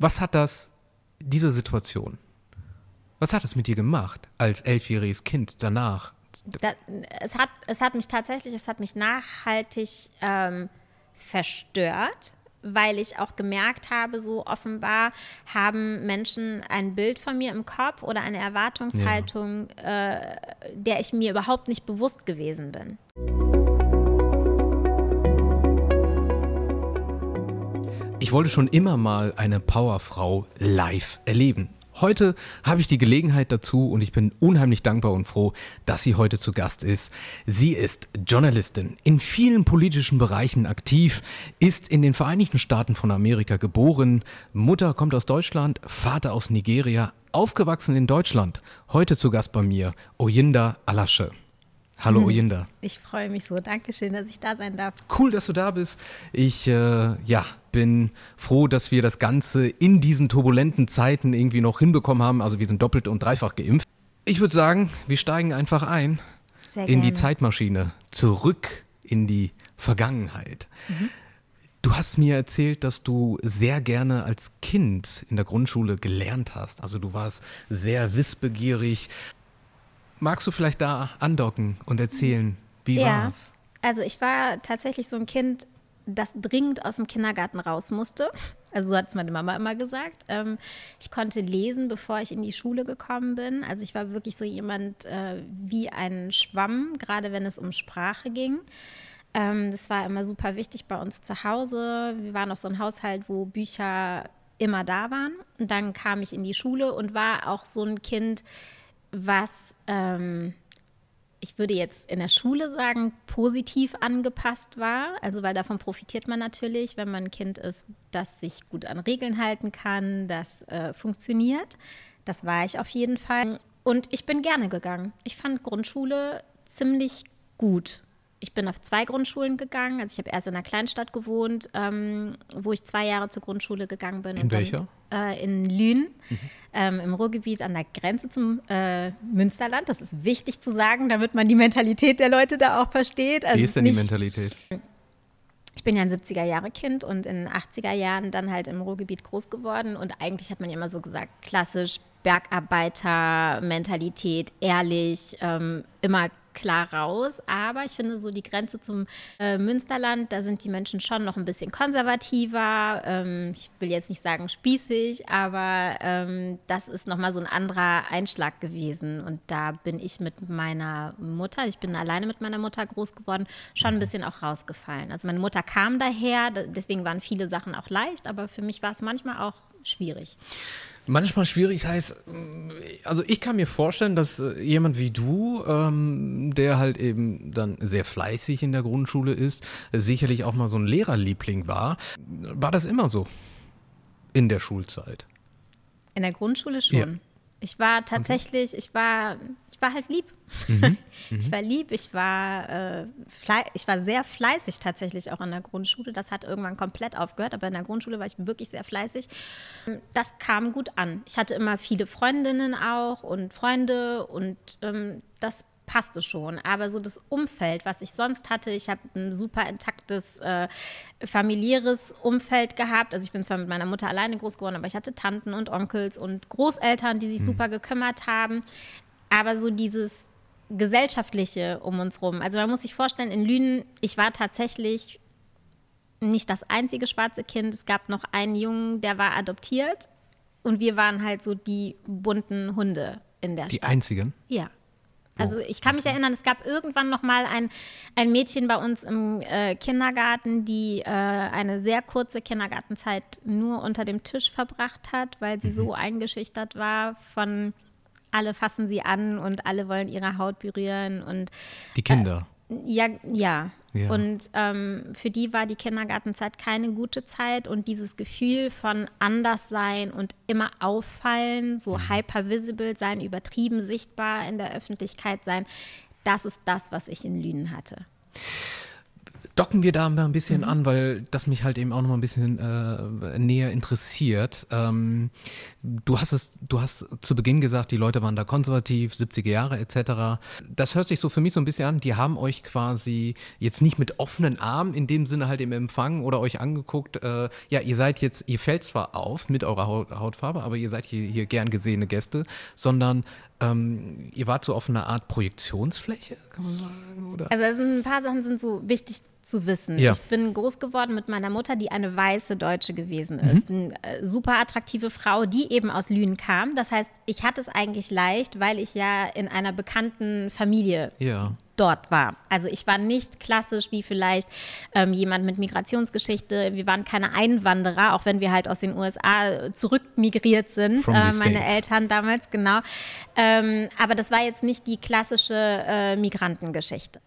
Was hat das, diese Situation, was hat es mit dir gemacht als elfjähriges Kind danach? Da, es, hat, es hat mich tatsächlich, es hat mich nachhaltig ähm, verstört, weil ich auch gemerkt habe, so offenbar haben Menschen ein Bild von mir im Kopf oder eine Erwartungshaltung, ja. äh, der ich mir überhaupt nicht bewusst gewesen bin. Ich wollte schon immer mal eine Powerfrau live erleben. Heute habe ich die Gelegenheit dazu und ich bin unheimlich dankbar und froh, dass sie heute zu Gast ist. Sie ist Journalistin, in vielen politischen Bereichen aktiv, ist in den Vereinigten Staaten von Amerika geboren, Mutter kommt aus Deutschland, Vater aus Nigeria, aufgewachsen in Deutschland. Heute zu Gast bei mir Oyinda Alasche. Hallo hm. Oyinda. Ich freue mich so. Dankeschön, dass ich da sein darf. Cool, dass du da bist. Ich äh, ja, bin froh, dass wir das Ganze in diesen turbulenten Zeiten irgendwie noch hinbekommen haben. Also wir sind doppelt und dreifach geimpft. Ich würde sagen, wir steigen einfach ein in die Zeitmaschine, zurück in die Vergangenheit. Mhm. Du hast mir erzählt, dass du sehr gerne als Kind in der Grundschule gelernt hast. Also du warst sehr wissbegierig. Magst du vielleicht da andocken und erzählen, wie ja. war's? Also ich war tatsächlich so ein Kind, das dringend aus dem Kindergarten raus musste. Also so hat es meine Mama immer gesagt. Ähm, ich konnte lesen, bevor ich in die Schule gekommen bin. Also ich war wirklich so jemand äh, wie ein Schwamm, gerade wenn es um Sprache ging. Ähm, das war immer super wichtig bei uns zu Hause. Wir waren auch so ein Haushalt, wo Bücher immer da waren. Und dann kam ich in die Schule und war auch so ein Kind, was ähm, ich würde jetzt in der Schule sagen, positiv angepasst war. Also weil davon profitiert man natürlich, wenn man ein Kind ist, das sich gut an Regeln halten kann, das äh, funktioniert. Das war ich auf jeden Fall. Und ich bin gerne gegangen. Ich fand Grundschule ziemlich gut. Ich bin auf zwei Grundschulen gegangen. Also ich habe erst in einer Kleinstadt gewohnt, ähm, wo ich zwei Jahre zur Grundschule gegangen bin. In welcher? Dann, äh, in Lünen, mhm. ähm, im Ruhrgebiet an der Grenze zum äh, Münsterland. Das ist wichtig zu sagen, damit man die Mentalität der Leute da auch versteht. Also Wie ist denn nicht, die Mentalität? Ich bin ja ein 70er-Jahre-Kind und in den 80er Jahren dann halt im Ruhrgebiet groß geworden. Und eigentlich hat man ja immer so gesagt, klassisch Bergarbeiter-Mentalität, ehrlich, ähm, immer klar raus. Aber ich finde so die Grenze zum äh, Münsterland, da sind die Menschen schon noch ein bisschen konservativer. Ähm, ich will jetzt nicht sagen spießig, aber ähm, das ist nochmal so ein anderer Einschlag gewesen. Und da bin ich mit meiner Mutter, ich bin alleine mit meiner Mutter groß geworden, schon ein mhm. bisschen auch rausgefallen. Also meine Mutter kam daher, deswegen waren viele Sachen auch leicht, aber für mich war es manchmal auch schwierig. Manchmal schwierig heißt, also ich kann mir vorstellen, dass äh, jemand wie du, ähm, der halt eben dann sehr fleißig in der Grundschule ist, sicherlich auch mal so ein Lehrerliebling war. War das immer so in der Schulzeit? In der Grundschule schon. Ja. Ich war tatsächlich, ich war, ich war halt lieb. Mhm. Mhm. Ich war lieb, ich war, äh, ich war sehr fleißig tatsächlich auch in der Grundschule. Das hat irgendwann komplett aufgehört, aber in der Grundschule war ich wirklich sehr fleißig. Das kam gut an. Ich hatte immer viele Freundinnen auch und Freunde und ähm, das passte schon. Aber so das Umfeld, was ich sonst hatte, ich habe ein super intaktes äh, familiäres Umfeld gehabt. Also ich bin zwar mit meiner Mutter alleine groß geworden, aber ich hatte Tanten und Onkels und Großeltern, die sich mhm. super gekümmert haben. Aber so dieses gesellschaftliche um uns rum. Also man muss sich vorstellen, in Lünen, ich war tatsächlich nicht das einzige schwarze Kind. Es gab noch einen Jungen, der war adoptiert. Und wir waren halt so die bunten Hunde in der die Stadt. Die einzigen? Ja. Also ich kann mich erinnern, es gab irgendwann noch mal ein, ein Mädchen bei uns im äh, Kindergarten, die äh, eine sehr kurze Kindergartenzeit nur unter dem Tisch verbracht hat, weil sie mhm. so eingeschüchtert war von alle fassen sie an und alle wollen ihre Haut berühren und die Kinder. Äh, ja, ja. Ja. Und ähm, für die war die Kindergartenzeit keine gute Zeit und dieses Gefühl von Anderssein und immer auffallen, so mhm. hypervisible sein, übertrieben sichtbar in der Öffentlichkeit sein, das ist das, was ich in Lünen hatte. Docken wir da mal ein bisschen mhm. an, weil das mich halt eben auch noch mal ein bisschen äh, näher interessiert. Ähm, du hast es, du hast zu Beginn gesagt, die Leute waren da konservativ, 70er Jahre etc. Das hört sich so für mich so ein bisschen an, die haben euch quasi jetzt nicht mit offenen Armen in dem Sinne halt im Empfang oder euch angeguckt, äh, ja, ihr seid jetzt, ihr fällt zwar auf mit eurer Haut, Hautfarbe, aber ihr seid hier, hier gern gesehene Gäste, sondern ähm, ihr wart so auf einer Art Projektionsfläche, kann man sagen? Oder? Also, also ein paar Sachen sind so wichtig zu wissen. Ja. Ich bin groß geworden mit meiner Mutter, die eine weiße Deutsche gewesen ist. Mhm. Eine äh, super attraktive Frau, die eben aus Lünen kam. Das heißt, ich hatte es eigentlich leicht, weil ich ja in einer bekannten Familie ja. Dort war. Also ich war nicht klassisch wie vielleicht ähm, jemand mit Migrationsgeschichte. Wir waren keine Einwanderer, auch wenn wir halt aus den USA zurückmigriert sind. Äh, meine States. Eltern damals, genau. Ähm, aber das war jetzt nicht die klassische äh, Migrantengeschichte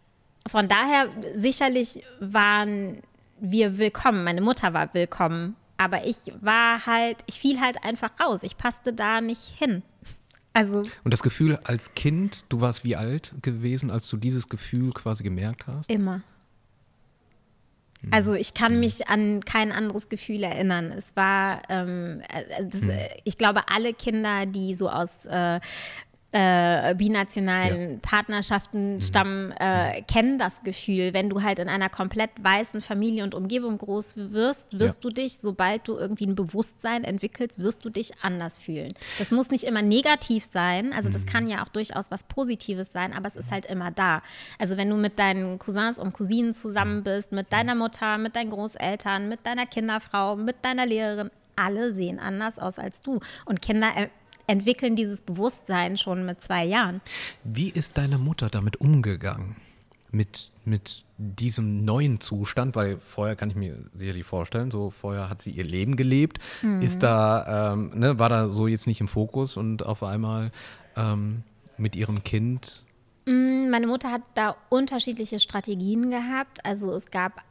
von daher sicherlich waren wir willkommen. Meine Mutter war willkommen. Aber ich war halt, ich fiel halt einfach raus. Ich passte da nicht hin. Also. Und das Gefühl als Kind, du warst wie alt gewesen, als du dieses Gefühl quasi gemerkt hast? Immer. Hm. Also ich kann hm. mich an kein anderes Gefühl erinnern. Es war, ähm, äh, das, hm. ich glaube, alle Kinder, die so aus äh, äh, binationalen ja. Partnerschaften mhm. stammen, äh, mhm. kennen das Gefühl. Wenn du halt in einer komplett weißen Familie und Umgebung groß wirst, wirst ja. du dich, sobald du irgendwie ein Bewusstsein entwickelst, wirst du dich anders fühlen. Das muss nicht immer negativ sein, also das mhm. kann ja auch durchaus was Positives sein, aber es ist halt immer da. Also wenn du mit deinen Cousins und Cousinen zusammen mhm. bist, mit deiner Mutter, mit deinen Großeltern, mit deiner Kinderfrau, mit deiner Lehrerin, alle sehen anders aus als du. Und Kinder äh, entwickeln dieses Bewusstsein schon mit zwei Jahren. Wie ist deine Mutter damit umgegangen? Mit, mit diesem neuen Zustand, weil vorher kann ich mir sicherlich vorstellen, so vorher hat sie ihr Leben gelebt, mhm. ist da, ähm, ne, war da so jetzt nicht im Fokus und auf einmal ähm, mit ihrem Kind mm, meine Mutter hat da unterschiedliche Strategien gehabt. Also es gab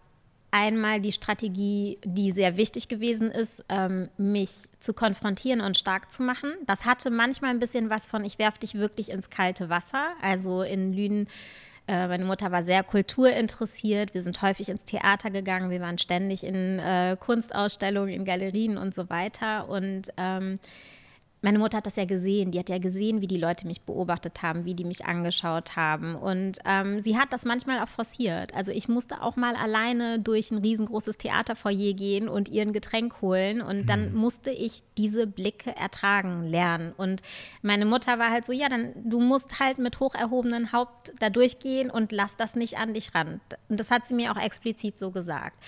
einmal die Strategie, die sehr wichtig gewesen ist, ähm, mich zu konfrontieren und stark zu machen. Das hatte manchmal ein bisschen was von, ich werfe dich wirklich ins kalte Wasser. Also in Lünen, äh, meine Mutter war sehr kulturinteressiert. Wir sind häufig ins Theater gegangen. Wir waren ständig in äh, Kunstausstellungen, in Galerien und so weiter. Und ähm, meine Mutter hat das ja gesehen. Die hat ja gesehen, wie die Leute mich beobachtet haben, wie die mich angeschaut haben. Und ähm, sie hat das manchmal auch forciert. Also ich musste auch mal alleine durch ein riesengroßes Theaterfoyer gehen und ihr ein Getränk holen. Und dann mhm. musste ich diese Blicke ertragen lernen. Und meine Mutter war halt so, ja, dann du musst halt mit hoch erhobenem Haupt da durchgehen und lass das nicht an dich ran. Und das hat sie mir auch explizit so gesagt.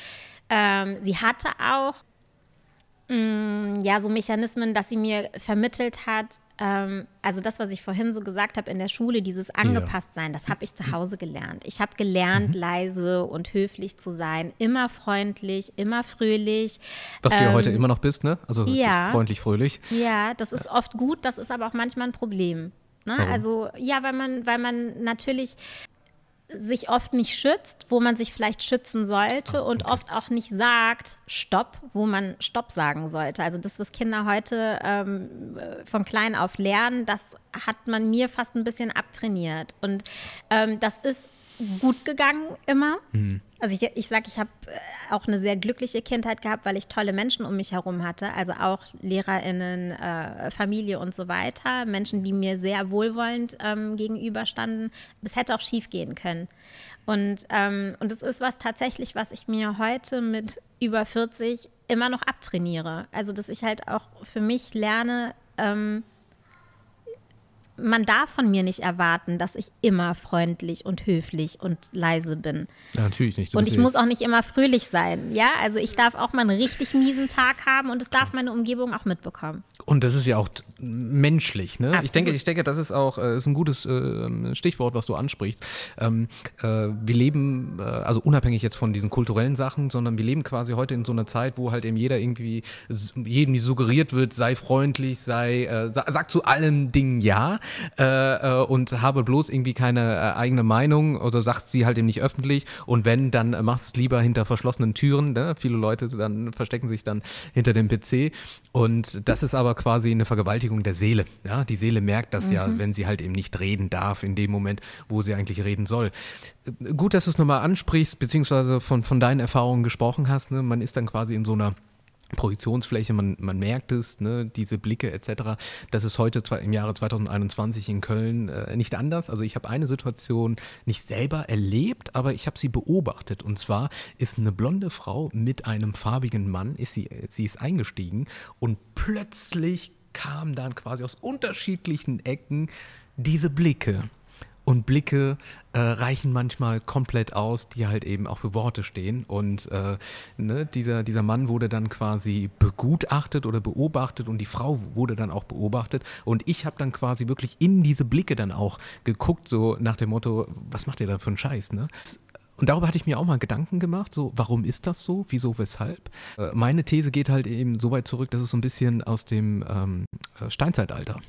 Ähm, sie hatte auch ja, so Mechanismen, dass sie mir vermittelt hat, ähm, also das, was ich vorhin so gesagt habe in der Schule, dieses Angepasstsein, das habe ich zu Hause gelernt. Ich habe gelernt, mhm. leise und höflich zu sein, immer freundlich, immer fröhlich. Was ähm, du ja heute ähm, immer noch bist, ne? Also ja, freundlich, fröhlich. Ja, das ist oft gut, das ist aber auch manchmal ein Problem. Ne? Also ja, weil man, weil man natürlich sich oft nicht schützt, wo man sich vielleicht schützen sollte oh, okay. und oft auch nicht sagt, Stopp, wo man Stopp sagen sollte. Also das, was Kinder heute ähm, von klein auf lernen, das hat man mir fast ein bisschen abtrainiert. Und ähm, das ist gut gegangen immer. Mhm. Also ich, ich sage, ich habe äh, auch eine sehr glückliche Kindheit gehabt, weil ich tolle Menschen um mich herum hatte. Also auch LehrerInnen, äh, Familie und so weiter. Menschen, die mir sehr wohlwollend ähm, gegenüberstanden. Es hätte auch schief gehen können. Und, ähm, und das ist was tatsächlich, was ich mir heute mit über 40 immer noch abtrainiere. Also dass ich halt auch für mich lerne, ähm, man darf von mir nicht erwarten, dass ich immer freundlich und höflich und leise bin. Ja, natürlich nicht. Und ich muss auch nicht immer fröhlich sein. Ja, also ich darf auch mal einen richtig miesen Tag haben und es darf meine Umgebung auch mitbekommen. Und das ist ja auch menschlich. Ne? Ich denke, ich denke, das ist auch äh, ist ein gutes äh, Stichwort, was du ansprichst. Ähm, äh, wir leben, äh, also unabhängig jetzt von diesen kulturellen Sachen, sondern wir leben quasi heute in so einer Zeit, wo halt eben jeder irgendwie jedem suggeriert wird, sei freundlich, sei, äh, sag zu allen Dingen ja. Äh, und habe bloß irgendwie keine äh, eigene Meinung oder sagt sie halt eben nicht öffentlich und wenn, dann machst du es lieber hinter verschlossenen Türen. Ne? Viele Leute dann verstecken sich dann hinter dem PC und das ist aber quasi eine Vergewaltigung der Seele. Ja? Die Seele merkt das mhm. ja, wenn sie halt eben nicht reden darf in dem Moment, wo sie eigentlich reden soll. Gut, dass du es nochmal ansprichst, beziehungsweise von, von deinen Erfahrungen gesprochen hast. Ne? Man ist dann quasi in so einer Projektionsfläche, man, man merkt es, ne, diese Blicke etc. Das ist heute im Jahre 2021 in Köln äh, nicht anders. Also ich habe eine Situation nicht selber erlebt, aber ich habe sie beobachtet. Und zwar ist eine blonde Frau mit einem farbigen Mann, ist sie, sie ist eingestiegen und plötzlich kam dann quasi aus unterschiedlichen Ecken diese Blicke und Blicke äh, reichen manchmal komplett aus, die halt eben auch für Worte stehen. Und äh, ne, dieser, dieser Mann wurde dann quasi begutachtet oder beobachtet und die Frau wurde dann auch beobachtet. Und ich habe dann quasi wirklich in diese Blicke dann auch geguckt, so nach dem Motto, was macht ihr da für einen Scheiß? Ne? Und darüber hatte ich mir auch mal Gedanken gemacht, so warum ist das so, wieso, weshalb. Äh, meine These geht halt eben so weit zurück, dass es so ein bisschen aus dem ähm, äh, Steinzeitalter.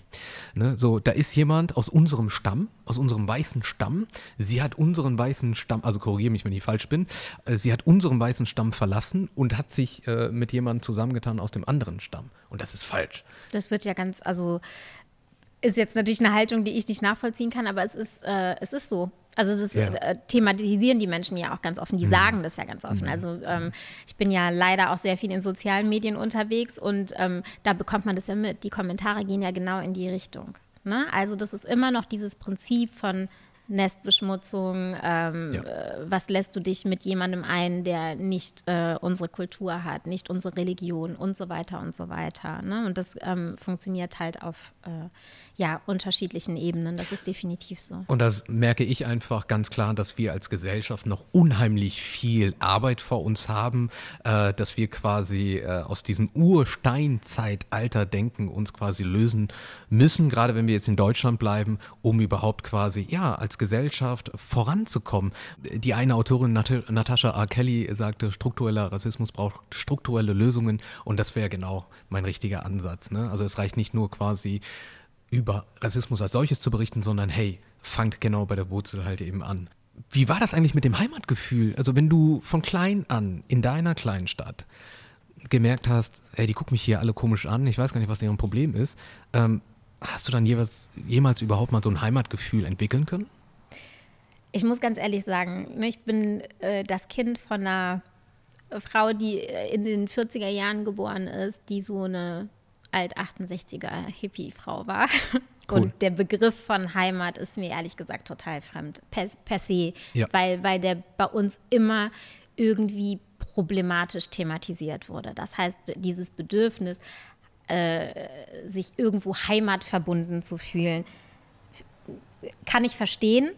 Ne? So, da ist jemand aus unserem Stamm, aus unserem weißen Stamm. Sie hat unseren weißen Stamm, also korrigiere mich, wenn ich falsch bin, äh, sie hat unseren weißen Stamm verlassen und hat sich äh, mit jemandem zusammengetan aus dem anderen Stamm. Und das ist falsch. Das wird ja ganz, also ist jetzt natürlich eine Haltung, die ich nicht nachvollziehen kann, aber es ist, es ist so. Also das ja. äh, thematisieren die Menschen ja auch ganz offen, die mhm. sagen das ja ganz offen. Mhm. Also ähm, ich bin ja leider auch sehr viel in sozialen Medien unterwegs und ähm, da bekommt man das ja mit. Die Kommentare gehen ja genau in die Richtung. Ne? Also das ist immer noch dieses Prinzip von Nestbeschmutzung, ähm, ja. äh, was lässt du dich mit jemandem ein, der nicht äh, unsere Kultur hat, nicht unsere Religion und so weiter und so weiter. Ne? Und das ähm, funktioniert halt auf äh, ja, unterschiedlichen Ebenen. Das ist definitiv so. Und das merke ich einfach ganz klar, dass wir als Gesellschaft noch unheimlich viel Arbeit vor uns haben, äh, dass wir quasi äh, aus diesem Ursteinzeitalter-Denken uns quasi lösen müssen, gerade wenn wir jetzt in Deutschland bleiben, um überhaupt quasi, ja, als Gesellschaft voranzukommen. Die eine Autorin, Nat Natascha R. Kelly, sagte, struktureller Rassismus braucht strukturelle Lösungen und das wäre genau mein richtiger Ansatz. Ne? Also es reicht nicht nur quasi über Rassismus als solches zu berichten, sondern hey, fangt genau bei der Wurzel halt eben an. Wie war das eigentlich mit dem Heimatgefühl? Also wenn du von klein an in deiner kleinen Stadt gemerkt hast, hey, die gucken mich hier alle komisch an, ich weiß gar nicht, was deren Problem ist, ähm, hast du dann jeweils, jemals überhaupt mal so ein Heimatgefühl entwickeln können? Ich muss ganz ehrlich sagen, ne, ich bin äh, das Kind von einer Frau, die äh, in den 40er Jahren geboren ist, die so eine Alt-68er Hippie-Frau war. Cool. Und der Begriff von Heimat ist mir ehrlich gesagt total fremd, per, per se, ja. weil, weil der bei uns immer irgendwie problematisch thematisiert wurde. Das heißt, dieses Bedürfnis, äh, sich irgendwo heimatverbunden zu fühlen, kann ich verstehen.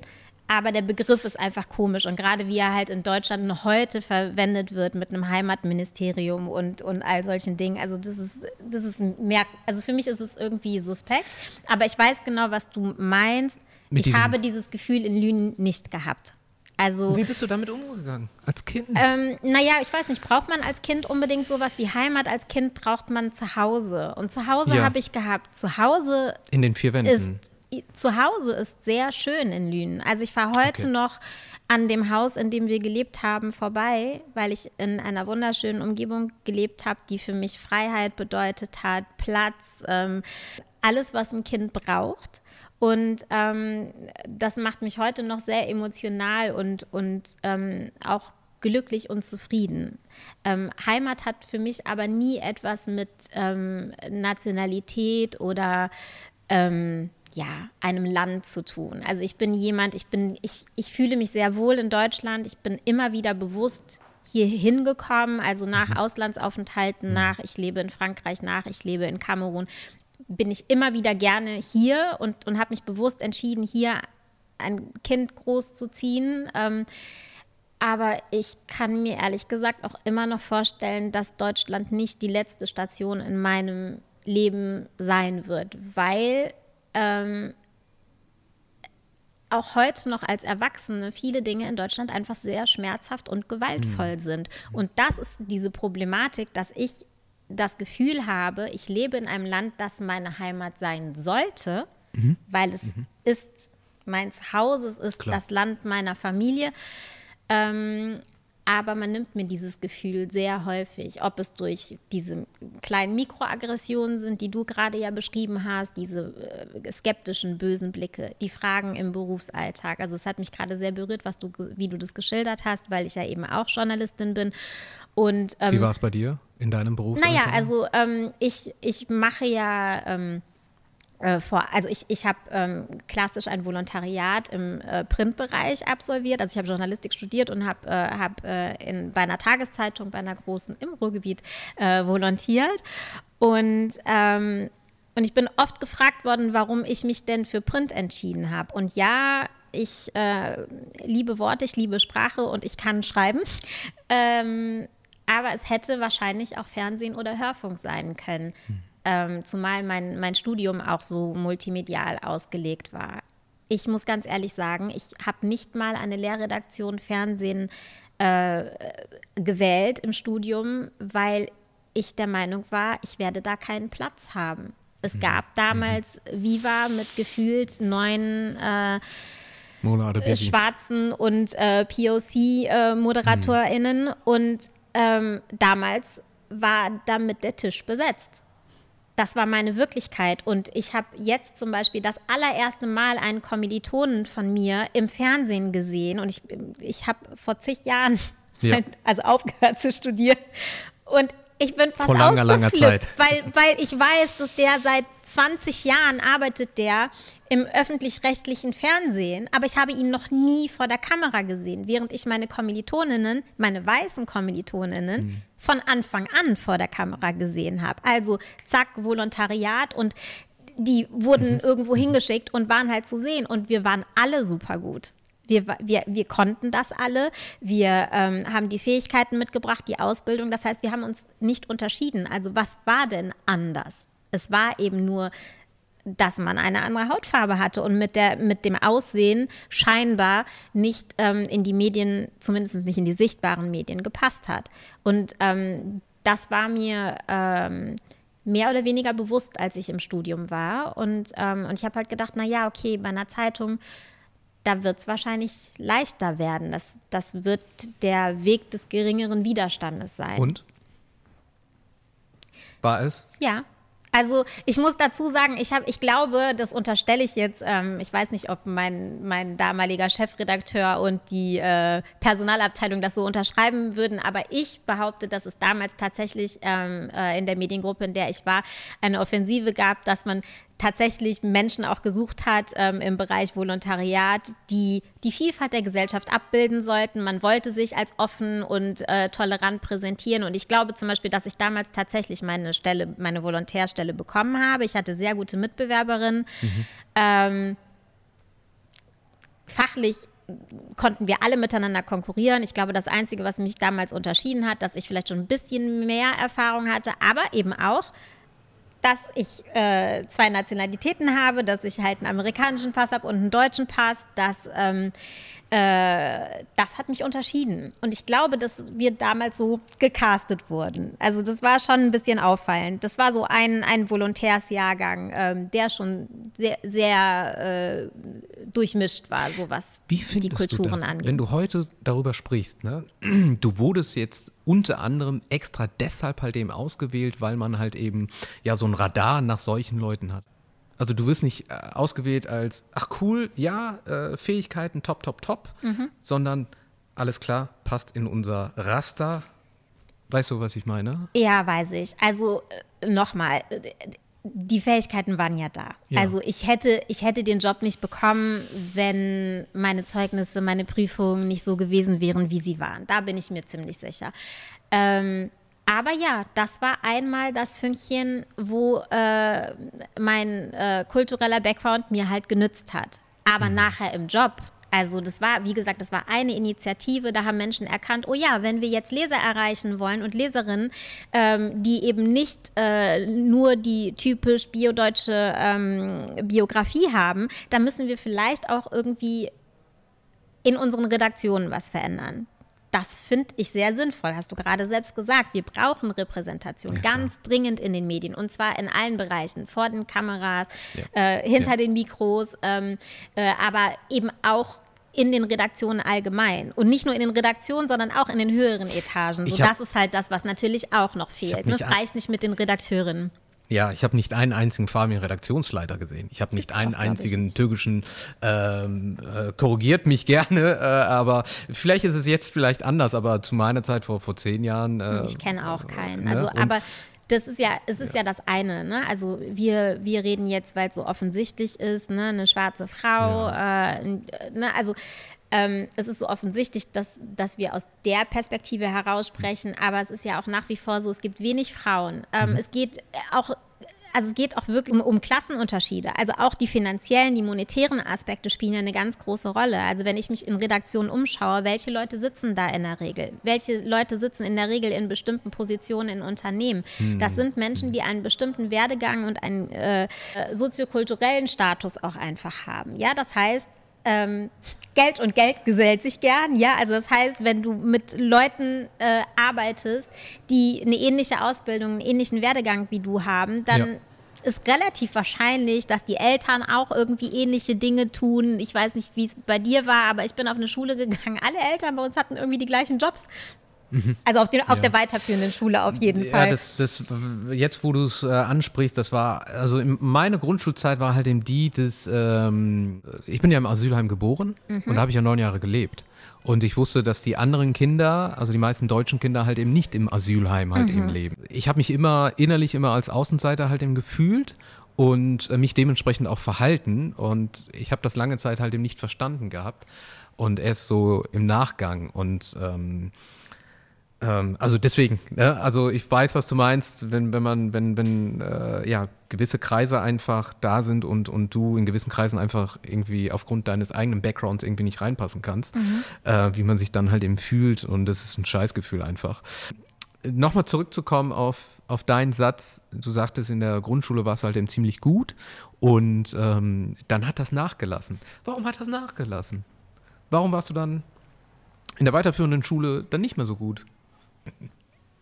Aber der Begriff ist einfach komisch und gerade wie er halt in Deutschland noch heute verwendet wird mit einem Heimatministerium und, und all solchen Dingen. Also das ist, das ist mehr, also für mich ist es irgendwie suspekt. Aber ich weiß genau, was du meinst. Mit ich habe dieses Gefühl in Lünen nicht gehabt. Also, wie bist du damit umgegangen als Kind? Ähm, naja, ich weiß nicht, braucht man als Kind unbedingt sowas wie Heimat? Als Kind braucht man Zuhause. Und Zuhause ja. habe ich gehabt. Zuhause in den vier Wänden. Zu Hause ist sehr schön in Lünen. Also ich fahre heute okay. noch an dem Haus, in dem wir gelebt haben, vorbei, weil ich in einer wunderschönen Umgebung gelebt habe, die für mich Freiheit bedeutet hat, Platz, ähm, alles, was ein Kind braucht. Und ähm, das macht mich heute noch sehr emotional und, und ähm, auch glücklich und zufrieden. Ähm, Heimat hat für mich aber nie etwas mit ähm, Nationalität oder ähm, ja, einem Land zu tun. Also ich bin jemand, ich bin, ich, ich fühle mich sehr wohl in Deutschland. Ich bin immer wieder bewusst hier hingekommen, also nach mhm. Auslandsaufenthalten, mhm. nach, ich lebe in Frankreich, nach, ich lebe in Kamerun, bin ich immer wieder gerne hier und, und habe mich bewusst entschieden, hier ein Kind großzuziehen. Ähm, aber ich kann mir ehrlich gesagt auch immer noch vorstellen, dass Deutschland nicht die letzte Station in meinem Leben sein wird, weil ähm, auch heute noch als Erwachsene viele Dinge in Deutschland einfach sehr schmerzhaft und gewaltvoll mhm. sind. Und das ist diese Problematik, dass ich das Gefühl habe, ich lebe in einem Land, das meine Heimat sein sollte. mhm. weil es mhm. ist mein Zuhause, es ist Klar. das Land meiner Familie. Ähm, aber man nimmt mir dieses Gefühl sehr häufig, ob es durch diese kleinen Mikroaggressionen sind, die du gerade ja beschrieben hast, diese äh, skeptischen, bösen Blicke, die Fragen im Berufsalltag. Also es hat mich gerade sehr berührt, was du, wie du das geschildert hast, weil ich ja eben auch Journalistin bin. Und, ähm, wie war es bei dir in deinem Berufsalltag? Naja, also ähm, ich, ich mache ja ähm, äh, vor, also ich, ich habe ähm, klassisch ein Volontariat im äh, Printbereich absolviert. Also ich habe Journalistik studiert und habe äh, hab, äh, bei einer Tageszeitung, bei einer großen im Ruhrgebiet äh, volontiert. Und, ähm, und ich bin oft gefragt worden, warum ich mich denn für Print entschieden habe. Und ja, ich liebe Worte, ich liebe Sprache und ich kann schreiben. Ähm, aber es hätte wahrscheinlich auch Fernsehen oder Hörfunk sein können. Hm ähm, zumal mein, mein Studium auch so multimedial ausgelegt war. Ich muss ganz ehrlich sagen, ich habe nicht mal eine Lehrredaktion Fernsehen äh, gewählt im Studium, weil ich der Meinung war, ich werde da keinen Platz haben. Es mhm. gab damals mhm. Viva mit gefühlt neun äh schwarzen und äh, POC-ModeratorInnen äh, mhm. und ähm, damals war damit der Tisch besetzt das war meine Wirklichkeit. Und ich habe jetzt zum Beispiel das allererste Mal einen Kommilitonen von mir im Fernsehen gesehen. Und ich, ich habe vor zig Jahren ja. also aufgehört zu studieren. Und ich bin fast Vor langer, langer Zeit. Weil, weil ich weiß, dass der seit 20 Jahren arbeitet der im öffentlich-rechtlichen Fernsehen, aber ich habe ihn noch nie vor der Kamera gesehen, während ich meine Kommilitoninnen, meine weißen Kommilitoninnen, mhm. von Anfang an vor der Kamera gesehen habe. Also zack, Volontariat und die wurden mhm. irgendwo hingeschickt und waren halt zu sehen und wir waren alle super gut. Wir, wir, wir konnten das alle. Wir ähm, haben die Fähigkeiten mitgebracht, die Ausbildung. Das heißt, wir haben uns nicht unterschieden. Also was war denn anders? Es war eben nur, dass man eine andere Hautfarbe hatte und mit, der, mit dem Aussehen scheinbar nicht ähm, in die Medien, zumindest nicht in die sichtbaren Medien gepasst hat. Und ähm, das war mir ähm, mehr oder weniger bewusst, als ich im Studium war. Und, ähm, und ich habe halt gedacht, na ja, okay, bei einer Zeitung da wird es wahrscheinlich leichter werden. Das, das wird der Weg des geringeren Widerstandes sein. Und? War es? Ja. Also ich muss dazu sagen, ich, hab, ich glaube, das unterstelle ich jetzt, ähm, ich weiß nicht, ob mein, mein damaliger Chefredakteur und die äh, Personalabteilung das so unterschreiben würden, aber ich behaupte, dass es damals tatsächlich ähm, äh, in der Mediengruppe, in der ich war, eine Offensive gab, dass man tatsächlich Menschen auch gesucht hat ähm, im Bereich Volontariat, die die Vielfalt der Gesellschaft abbilden sollten. Man wollte sich als offen und äh, tolerant präsentieren. Und ich glaube zum Beispiel, dass ich damals tatsächlich meine Stelle, meine Volontärstelle bekommen habe. Ich hatte sehr gute Mitbewerberinnen. Mhm. Ähm, fachlich konnten wir alle miteinander konkurrieren. Ich glaube, das Einzige, was mich damals unterschieden hat, dass ich vielleicht schon ein bisschen mehr Erfahrung hatte, aber eben auch, dass ich äh, zwei Nationalitäten habe, dass ich halt einen amerikanischen Pass habe und einen deutschen Pass, dass ähm, äh, das hat mich unterschieden. Und ich glaube, dass wir damals so gecastet wurden. Also das war schon ein bisschen auffallend. Das war so ein, ein Volontärsjahrgang, ähm, der schon sehr, sehr äh, durchmischt war, so was Wie die Kulturen du das, angeht. Wenn du heute darüber sprichst, ne? du wurdest jetzt unter anderem extra deshalb halt eben ausgewählt, weil man halt eben ja so ein Radar nach solchen Leuten hat. Also du wirst nicht äh, ausgewählt als, ach cool, ja, äh, Fähigkeiten top, top, top, mhm. sondern alles klar, passt in unser Raster. Weißt du, was ich meine? Ja, weiß ich. Also äh, nochmal, äh, die Fähigkeiten waren ja da. Ja. Also ich hätte, ich hätte den Job nicht bekommen, wenn meine Zeugnisse, meine Prüfungen nicht so gewesen wären, wie sie waren. Da bin ich mir ziemlich sicher. Ähm, aber ja, das war einmal das Fünkchen, wo äh, mein äh, kultureller Background mir halt genützt hat. Aber mhm. nachher im Job, also das war, wie gesagt, das war eine Initiative, da haben Menschen erkannt, oh ja, wenn wir jetzt Leser erreichen wollen und Leserinnen, ähm, die eben nicht äh, nur die typisch biodeutsche ähm, Biografie haben, dann müssen wir vielleicht auch irgendwie in unseren Redaktionen was verändern das finde ich sehr sinnvoll, hast du gerade selbst gesagt. Wir brauchen Repräsentation ja, ganz klar. dringend in den Medien und zwar in allen Bereichen, vor den Kameras, ja. äh, hinter ja. den Mikros, ähm, äh, aber eben auch in den Redaktionen allgemein. Und nicht nur in den Redaktionen, sondern auch in den höheren Etagen. So, das ist halt das, was natürlich auch noch fehlt. Es reicht nicht mit den Redakteurinnen. Ja, ich habe nicht einen einzigen farbigen Redaktionsleiter gesehen. Ich habe nicht einen einzigen türkischen, ähm, äh, korrigiert mich gerne, äh, aber vielleicht ist es jetzt vielleicht anders, aber zu meiner Zeit vor, vor zehn Jahren. Äh, ich kenne auch keinen. Ne? Also, aber das ist ja, es ist ja, ja das eine, ne? Also wir, wir reden jetzt, weil es so offensichtlich ist, ne? Eine schwarze Frau, ja. äh, ne? Also ähm, es ist so offensichtlich, dass, dass wir aus der Perspektive heraus sprechen, aber es ist ja auch nach wie vor so, es gibt wenig Frauen. Ähm, mhm. Es geht auch also es geht auch wirklich um, um, Klassenunterschiede. Also auch die finanziellen, die monetären Aspekte spielen eine ganz große Rolle. Also wenn ich mich in Redaktionen umschaue, welche Leute sitzen da in der Regel? Welche Leute sitzen in der Regel in bestimmten Positionen in Unternehmen? Hm. Das sind Menschen, die einen bestimmten Werdegang und einen äh, soziokulturellen Status auch einfach haben. Ja, das heißt, ähm, Geld und Geld gesellt sich gern. Ja, also das heißt, wenn du mit Leuten äh, arbeitest, die eine ähnliche Ausbildung, einen ähnlichen Werdegang wie du haben, dann ja. ist relativ wahrscheinlich, dass die Eltern auch irgendwie ähnliche Dinge tun. Ich weiß nicht, wie es bei dir war, aber ich bin auf eine Schule gegangen. Alle Eltern bei uns hatten irgendwie die gleichen Jobs. Also auf, den, auf ja. der weiterführenden Schule auf jeden Fall. Ja, das, das, jetzt wo du es äh, ansprichst, das war, also meine Grundschulzeit war halt eben die des, ähm, ich bin ja im Asylheim geboren mhm. und da habe ich ja neun Jahre gelebt. Und ich wusste, dass die anderen Kinder, also die meisten deutschen Kinder halt eben nicht im Asylheim halt mhm. eben leben. Ich habe mich immer innerlich immer als Außenseiter halt eben gefühlt und äh, mich dementsprechend auch verhalten. Und ich habe das lange Zeit halt eben nicht verstanden gehabt. Und erst so im Nachgang und ähm, also deswegen, ne? also ich weiß, was du meinst, wenn, wenn man, wenn, wenn äh, ja, gewisse Kreise einfach da sind und, und du in gewissen Kreisen einfach irgendwie aufgrund deines eigenen Backgrounds irgendwie nicht reinpassen kannst, mhm. äh, wie man sich dann halt eben fühlt und das ist ein Scheißgefühl einfach. Nochmal zurückzukommen auf, auf deinen Satz, du sagtest, in der Grundschule war es halt eben ziemlich gut und ähm, dann hat das nachgelassen. Warum hat das nachgelassen? Warum warst du dann in der weiterführenden Schule dann nicht mehr so gut?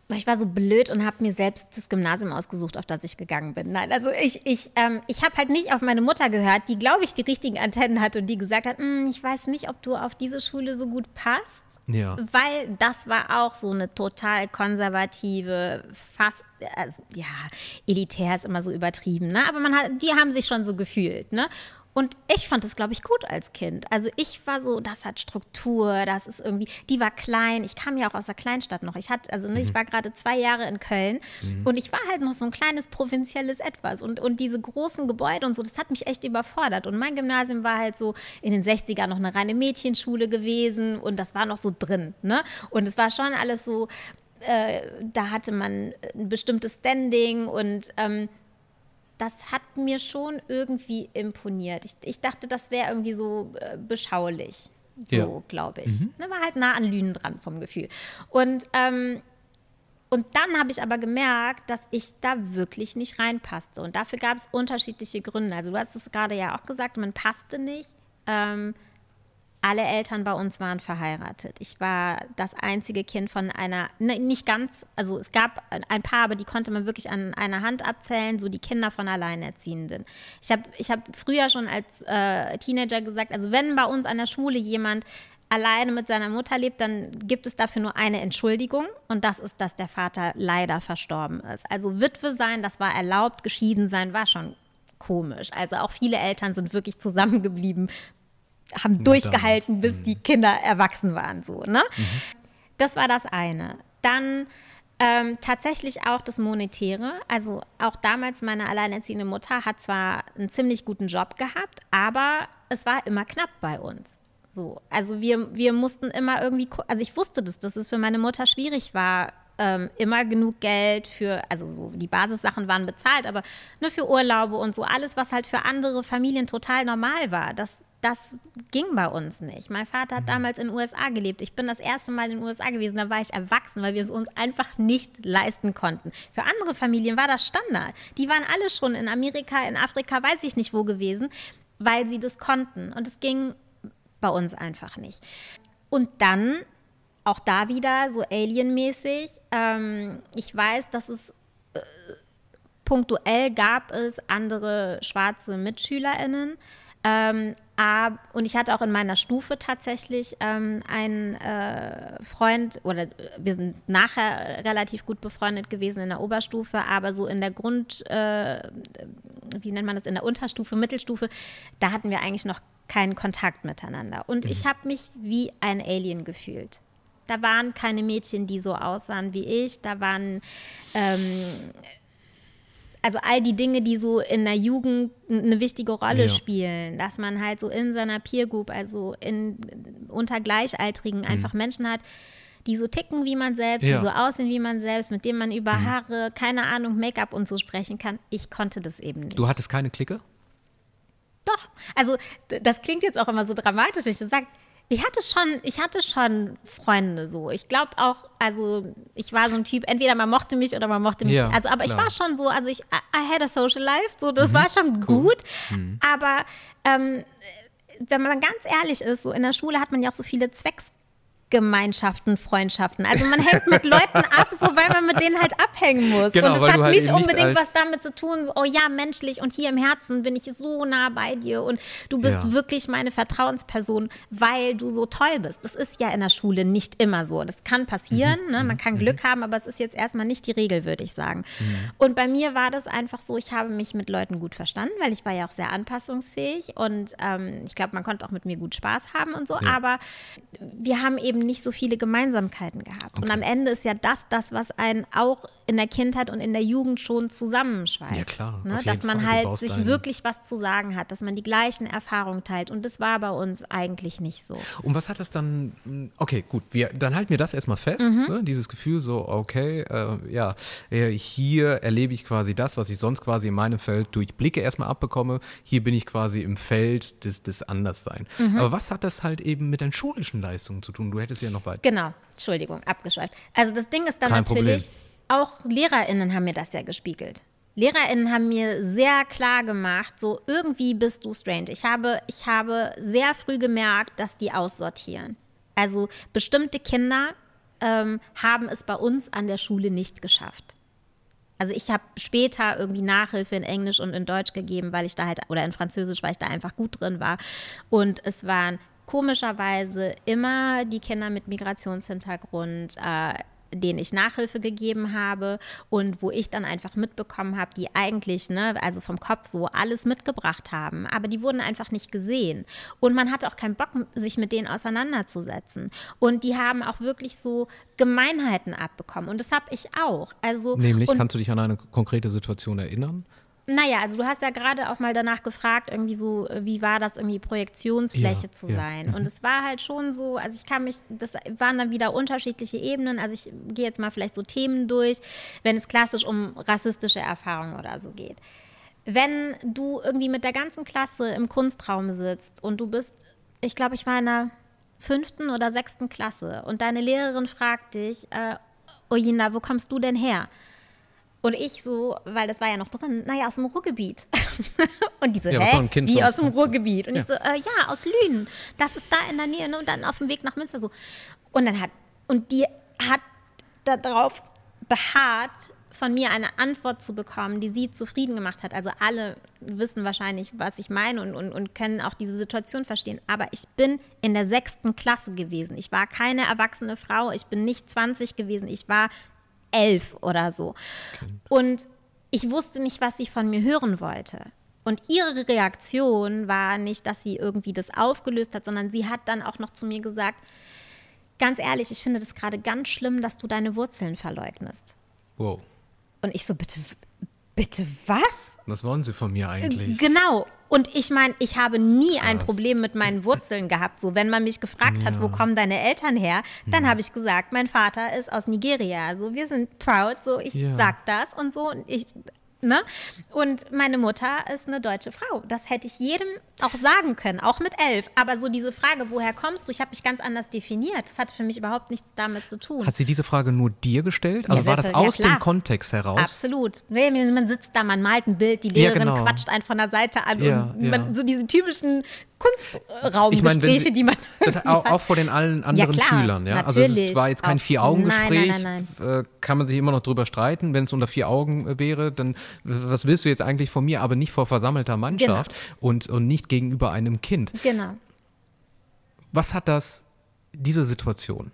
Ich war so blöd und habe mir selbst das Gymnasium ausgesucht, auf das ich gegangen bin. Nein, also ich, ich, ähm, ich habe halt nicht auf meine Mutter gehört, die, glaube ich, die richtigen Antennen hat und die gesagt hat, hm, ich weiß nicht, ob du auf diese Schule so gut passt. Ja. Weil das war auch so eine total konservative, fast, also ja, elitär ist immer so übertrieben, ne? Aber man hat, die haben sich schon so gefühlt, ne? Und ich fand es, glaube ich, gut als Kind. Also ich war so, das hat Struktur, das ist irgendwie, die war klein. Ich kam ja auch aus der Kleinstadt noch. Ich hatte, also ne, mhm. ich war gerade zwei Jahre in Köln mhm. und ich war halt noch so ein kleines provinzielles Etwas. Und, und diese großen Gebäude und so, das hat mich echt überfordert. Und mein Gymnasium war halt so in den 60ern noch eine reine Mädchenschule gewesen und das war noch so drin. Ne? Und es war schon alles so, äh, da hatte man ein bestimmtes Standing und ähm, das hat mir schon irgendwie imponiert. Ich, ich dachte, das wäre irgendwie so äh, beschaulich. So, ja. glaube ich. Mhm. Ne, war halt nah an Lünen dran vom Gefühl. Und, ähm, und dann habe ich aber gemerkt, dass ich da wirklich nicht reinpasste. Und dafür gab es unterschiedliche Gründe. Also du hast es gerade ja auch gesagt, man passte nicht. Ähm, alle Eltern bei uns waren verheiratet. Ich war das einzige Kind von einer, ne, nicht ganz, also es gab ein paar, aber die konnte man wirklich an einer Hand abzählen, so die Kinder von Alleinerziehenden. Ich habe ich hab früher schon als äh, Teenager gesagt, also wenn bei uns an der Schule jemand alleine mit seiner Mutter lebt, dann gibt es dafür nur eine Entschuldigung und das ist, dass der Vater leider verstorben ist. Also Witwe sein, das war erlaubt, geschieden sein war schon komisch. Also auch viele Eltern sind wirklich zusammengeblieben, haben durchgehalten, bis die mhm. Kinder erwachsen waren. So, ne? Mhm. Das war das eine. Dann ähm, tatsächlich auch das Monetäre. Also auch damals meine alleinerziehende Mutter hat zwar einen ziemlich guten Job gehabt, aber es war immer knapp bei uns. So, also wir, wir mussten immer irgendwie, also ich wusste das, dass es für meine Mutter schwierig war, ähm, immer genug Geld für, also so die Basissachen waren bezahlt, aber nur für Urlaube und so alles, was halt für andere Familien total normal war. Das, das ging bei uns nicht. Mein Vater hat mhm. damals in den USA gelebt. Ich bin das erste Mal in den USA gewesen, da war ich erwachsen, weil wir es uns einfach nicht leisten konnten. Für andere Familien war das Standard. Die waren alle schon in Amerika, in Afrika, weiß ich nicht wo gewesen, weil sie das konnten. Und es ging bei uns einfach nicht. Und dann auch da wieder so alienmäßig. Ähm, ich weiß, dass es äh, punktuell gab es andere schwarze MitschülerInnen. Ähm, und ich hatte auch in meiner Stufe tatsächlich ähm, einen äh, Freund, oder wir sind nachher relativ gut befreundet gewesen in der Oberstufe, aber so in der Grund, äh, wie nennt man das, in der Unterstufe, Mittelstufe, da hatten wir eigentlich noch keinen Kontakt miteinander. Und mhm. ich habe mich wie ein Alien gefühlt. Da waren keine Mädchen, die so aussahen wie ich. Da waren ähm, also all die Dinge, die so in der Jugend eine wichtige Rolle ja. spielen, dass man halt so in seiner Peer Group, also in, unter Gleichaltrigen mhm. einfach Menschen hat, die so ticken wie man selbst, ja. die so aussehen wie man selbst, mit denen man über mhm. Haare, keine Ahnung, Make-up und so sprechen kann. Ich konnte das eben nicht. Du hattest keine Clique? Doch. Also das klingt jetzt auch immer so dramatisch, wenn ich das sage. Ich hatte schon, ich hatte schon Freunde so. Ich glaube auch, also ich war so ein Typ, entweder man mochte mich oder man mochte mich. Ja, also, aber klar. ich war schon so, also ich, I had a social life, so, das mhm, war schon cool. gut. Mhm. Aber ähm, wenn man ganz ehrlich ist, so in der Schule hat man ja auch so viele Zwecks Gemeinschaften, Freundschaften. Also man hängt mit Leuten ab, so weil man mit denen halt abhängen muss. Genau, und es hat halt nicht unbedingt was damit zu tun, so, oh ja, menschlich und hier im Herzen bin ich so nah bei dir und du bist ja. wirklich meine Vertrauensperson, weil du so toll bist. Das ist ja in der Schule nicht immer so. Das kann passieren, mhm. ne? man kann mhm. Glück haben, aber es ist jetzt erstmal nicht die Regel, würde ich sagen. Mhm. Und bei mir war das einfach so, ich habe mich mit Leuten gut verstanden, weil ich war ja auch sehr anpassungsfähig und ähm, ich glaube, man konnte auch mit mir gut Spaß haben und so, ja. aber wir haben eben eben nicht so viele Gemeinsamkeiten gehabt. Okay. Und am Ende ist ja das das, was einen auch in der Kindheit und in der Jugend schon zusammenschweißt. Ja, klar. Ne? Dass man Fall. halt sich wirklich was zu sagen hat, dass man die gleichen Erfahrungen teilt. Und das war bei uns eigentlich nicht so. Und was hat das dann, hm, okay, gut, wir, dann halten wir das erstmal fest, mhm. ne? dieses Gefühl so, okay, äh, ja, äh, hier erlebe ich quasi das, was ich sonst quasi in meinem Feld durch Blicke erstmal abbekomme. Hier bin ich quasi im Feld des, des Anderssein. Mhm. Aber was hat das halt eben mit deinen schulischen Leistungen zu tun? Du hättest ja noch weiter. Genau, Entschuldigung, abgeschweift. Also das Ding ist dann Kein natürlich, Problem. auch LehrerInnen haben mir das ja gespiegelt. LehrerInnen haben mir sehr klar gemacht, so irgendwie bist du strange. Ich habe, ich habe sehr früh gemerkt, dass die aussortieren. Also bestimmte Kinder ähm, haben es bei uns an der Schule nicht geschafft. Also ich habe später irgendwie Nachhilfe in Englisch und in Deutsch gegeben, weil ich da halt, oder in Französisch, weil ich da einfach gut drin war. Und es waren komischerweise immer die Kinder mit Migrationshintergrund, äh, denen ich Nachhilfe gegeben habe und wo ich dann einfach mitbekommen habe, die eigentlich, ne, also vom Kopf so alles mitgebracht haben, aber die wurden einfach nicht gesehen. Und man hatte auch keinen Bock, sich mit denen auseinanderzusetzen. Und die haben auch wirklich so Gemeinheiten abbekommen. Und das habe ich auch. Also, Nämlich, kannst du dich an eine konkrete Situation erinnern? Naja, also du hast ja gerade auch mal danach gefragt, irgendwie so, äh, wie war das irgendwie Projektionsfläche ja, zu ja. sein? Mhm. Und es war halt schon so, also ich kann mich, das waren dann wieder unterschiedliche Ebenen. Also ich gehe jetzt mal vielleicht so Themen durch, wenn es klassisch um rassistische Erfahrungen oder so geht. Wenn du irgendwie mit der ganzen Klasse im Kunstraum sitzt und du bist, ich glaube, ich war in der fünften oder sechsten Klasse und deine Lehrerin fragt dich, äh, Ojina, wo kommst du denn her? Und ich so, weil das war ja noch drin, naja, aus dem Ruhrgebiet. und die so, ja, hä, so wie aus dem Ruhrgebiet? Und ja. ich so, äh, ja, aus Lünen. Das ist da in der Nähe. Ne? Und dann auf dem Weg nach Münster so. Und dann hat, und die hat darauf beharrt, von mir eine Antwort zu bekommen, die sie zufrieden gemacht hat. Also alle wissen wahrscheinlich, was ich meine und, und, und können auch diese Situation verstehen. Aber ich bin in der sechsten Klasse gewesen. Ich war keine erwachsene Frau. Ich bin nicht 20 gewesen. Ich war elf oder so. Okay. Und ich wusste nicht, was sie von mir hören wollte. Und ihre Reaktion war nicht, dass sie irgendwie das aufgelöst hat, sondern sie hat dann auch noch zu mir gesagt, ganz ehrlich, ich finde das gerade ganz schlimm, dass du deine Wurzeln verleugnest. Wow. Und ich so, bitte, bitte was? Was wollen Sie von mir eigentlich? Genau. Und ich meine, ich habe nie Krass. ein Problem mit meinen Wurzeln gehabt. So, wenn man mich gefragt ja. hat, wo kommen deine Eltern her, dann mhm. habe ich gesagt, mein Vater ist aus Nigeria. Also wir sind proud, so ich ja. sag das und so. Und ich Ne? Und meine Mutter ist eine deutsche Frau. Das hätte ich jedem auch sagen können, auch mit elf. Aber so diese Frage, woher kommst du? Ich habe mich ganz anders definiert. Das hatte für mich überhaupt nichts damit zu tun. Hat sie diese Frage nur dir gestellt? Also ja, war das aus ja, dem Kontext heraus? Absolut. Nee, man sitzt da, man malt ein Bild, die Lehrerin ja, genau. quatscht einen von der Seite an. und man, so diese typischen Kunstraumgespräche, ich mein, die man. Das auch, auch, vor den allen anderen ja, klar, Schülern, ja. Natürlich. Also es war jetzt kein Vier-Augen-Gespräch. Äh, kann man sich immer noch drüber streiten. Wenn es unter vier Augen äh, wäre, dann was willst du jetzt eigentlich von mir, aber nicht vor versammelter Mannschaft genau. und, und nicht gegenüber einem Kind. Genau. Was hat das, diese Situation,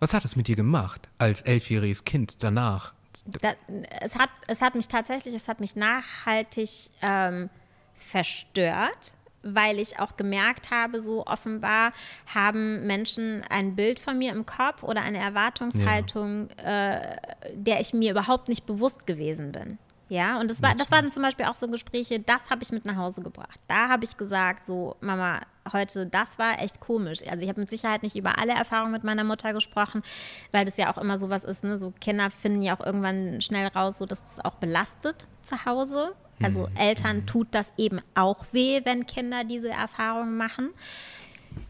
was hat es mit dir gemacht als elfjähriges Kind danach? Da, es, hat, es hat mich tatsächlich, es hat mich nachhaltig ähm, verstört, weil ich auch gemerkt habe, so offenbar haben Menschen ein Bild von mir im Kopf oder eine Erwartungshaltung, ja. äh, der ich mir überhaupt nicht bewusst gewesen bin. Ja, und das war, das waren zum Beispiel auch so Gespräche, das habe ich mit nach Hause gebracht. Da habe ich gesagt, so, Mama, heute, das war echt komisch. Also ich habe mit Sicherheit nicht über alle Erfahrungen mit meiner Mutter gesprochen, weil das ja auch immer sowas ist, ne? So Kinder finden ja auch irgendwann schnell raus, so dass das auch belastet zu Hause. Also mhm. Eltern tut das eben auch weh, wenn Kinder diese Erfahrungen machen.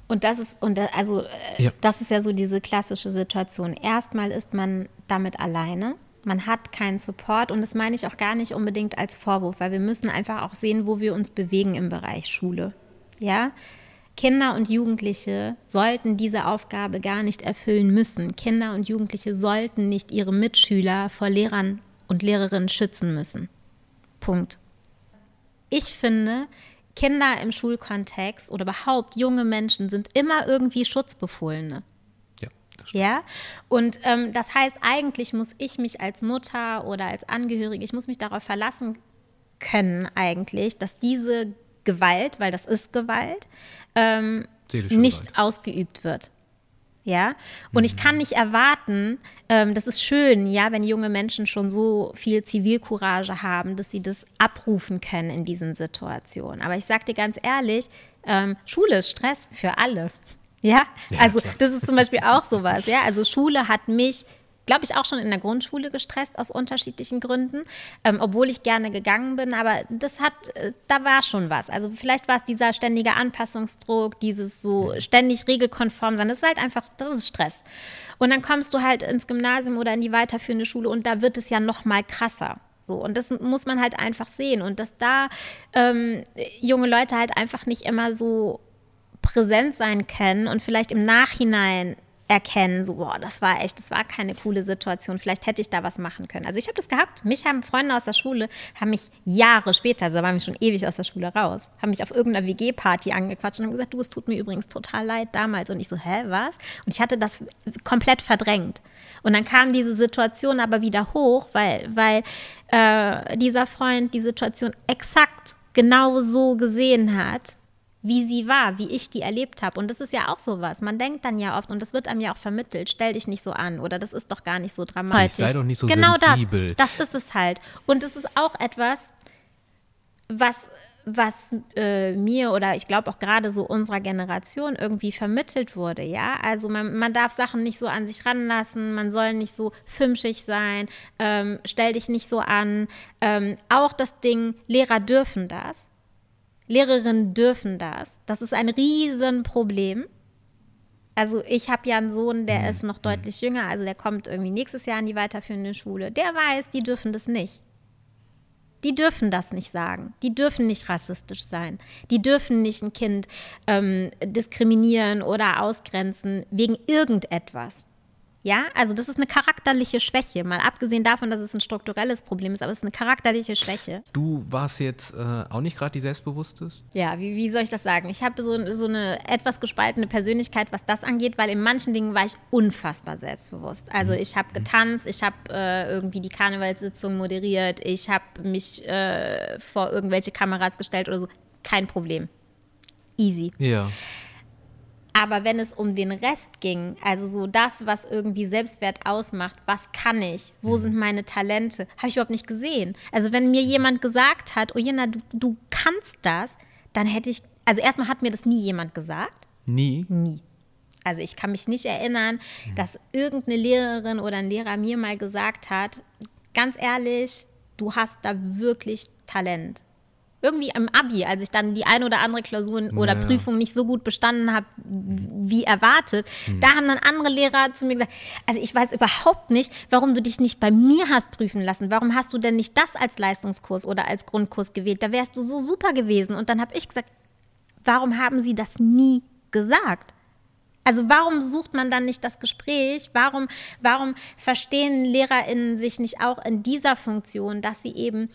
Und das ist, und also äh, ja. das ist ja so diese klassische Situation. Erstmal ist man damit alleine man hat keinen Support und das meine ich auch gar nicht unbedingt als Vorwurf, weil wir müssen einfach auch sehen, wo wir uns bewegen im Bereich Schule. Ja? Kinder und Jugendliche sollten diese Aufgabe gar nicht erfüllen müssen. Kinder und Jugendliche sollten nicht ihre Mitschüler vor Lehrern und Lehrerinnen schützen müssen. Punkt. Ich finde, Kinder im Schulkontext oder überhaupt junge Menschen sind immer irgendwie Schutzbefohlene. Ja, und ähm, das heißt, eigentlich muss ich mich als Mutter oder als Angehörige, ich muss mich darauf verlassen können, eigentlich, dass diese Gewalt, weil das ist Gewalt, ähm, nicht Gewalt. ausgeübt wird. Ja, und mhm. ich kann nicht erwarten, ähm, das ist schön, ja, wenn junge Menschen schon so viel Zivilcourage haben, dass sie das abrufen können in diesen Situationen. Aber ich sage dir ganz ehrlich, ähm, Schule ist Stress für alle. Ja, ja also klar. das ist zum Beispiel auch sowas. Ja, also Schule hat mich glaube ich, auch schon in der Grundschule gestresst aus unterschiedlichen Gründen, ähm, obwohl ich gerne gegangen bin. Aber das hat, äh, da war schon was. Also vielleicht war es dieser ständige Anpassungsdruck, dieses so ständig regelkonform sein. Das ist halt einfach, das ist Stress. Und dann kommst du halt ins Gymnasium oder in die weiterführende Schule und da wird es ja noch mal krasser. So, und das muss man halt einfach sehen. Und dass da ähm, junge Leute halt einfach nicht immer so präsent sein können und vielleicht im Nachhinein erkennen, so, boah, das war echt, das war keine coole Situation, vielleicht hätte ich da was machen können. Also ich habe das gehabt, mich haben Freunde aus der Schule, haben mich Jahre später, also da waren wir schon ewig aus der Schule raus, haben mich auf irgendeiner WG-Party angequatscht und haben gesagt, du, es tut mir übrigens total leid damals. Und ich so, hä, was? Und ich hatte das komplett verdrängt. Und dann kam diese Situation aber wieder hoch, weil, weil äh, dieser Freund die Situation exakt genau so gesehen hat wie sie war, wie ich die erlebt habe. Und das ist ja auch sowas. Man denkt dann ja oft, und das wird einem ja auch vermittelt, stell dich nicht so an oder das ist doch gar nicht so dramatisch. Sei doch nicht so genau sensibel. Das, das ist es halt. Und es ist auch etwas, was, was äh, mir oder ich glaube auch gerade so unserer Generation irgendwie vermittelt wurde, ja. Also man, man darf Sachen nicht so an sich ranlassen, man soll nicht so fimschig sein, ähm, stell dich nicht so an. Ähm, auch das Ding, Lehrer dürfen das Lehrerinnen dürfen das. Das ist ein Riesenproblem. Also ich habe ja einen Sohn, der mhm. ist noch deutlich jünger, also der kommt irgendwie nächstes Jahr in die weiterführende Schule. Der weiß, die dürfen das nicht. Die dürfen das nicht sagen. Die dürfen nicht rassistisch sein. Die dürfen nicht ein Kind ähm, diskriminieren oder ausgrenzen wegen irgendetwas. Ja, also das ist eine charakterliche Schwäche, mal abgesehen davon, dass es ein strukturelles Problem ist, aber es ist eine charakterliche Schwäche. Du warst jetzt äh, auch nicht gerade die Selbstbewussteste? Ja, wie, wie soll ich das sagen? Ich habe so, so eine etwas gespaltene Persönlichkeit, was das angeht, weil in manchen Dingen war ich unfassbar selbstbewusst. Also mhm. ich habe getanzt, ich habe äh, irgendwie die Karnevalssitzung moderiert, ich habe mich äh, vor irgendwelche Kameras gestellt oder so. Kein Problem. Easy. Ja. Aber wenn es um den Rest ging, also so das, was irgendwie Selbstwert ausmacht, was kann ich, wo mhm. sind meine Talente, habe ich überhaupt nicht gesehen. Also wenn mir jemand gesagt hat, oh Jena, du, du kannst das, dann hätte ich, also erstmal hat mir das nie jemand gesagt. Nie? Nie. Also ich kann mich nicht erinnern, mhm. dass irgendeine Lehrerin oder ein Lehrer mir mal gesagt hat, ganz ehrlich, du hast da wirklich Talent irgendwie im Abi, als ich dann die eine oder andere Klausur oder Prüfung nicht so gut bestanden habe, wie erwartet, hm. da haben dann andere Lehrer zu mir gesagt, also ich weiß überhaupt nicht, warum du dich nicht bei mir hast prüfen lassen. Warum hast du denn nicht das als Leistungskurs oder als Grundkurs gewählt? Da wärst du so super gewesen. Und dann habe ich gesagt, Warum haben sie das nie gesagt? Also warum sucht man dann nicht das Gespräch? Warum, warum verstehen LehrerInnen sich nicht auch in dieser Funktion, dass sie eben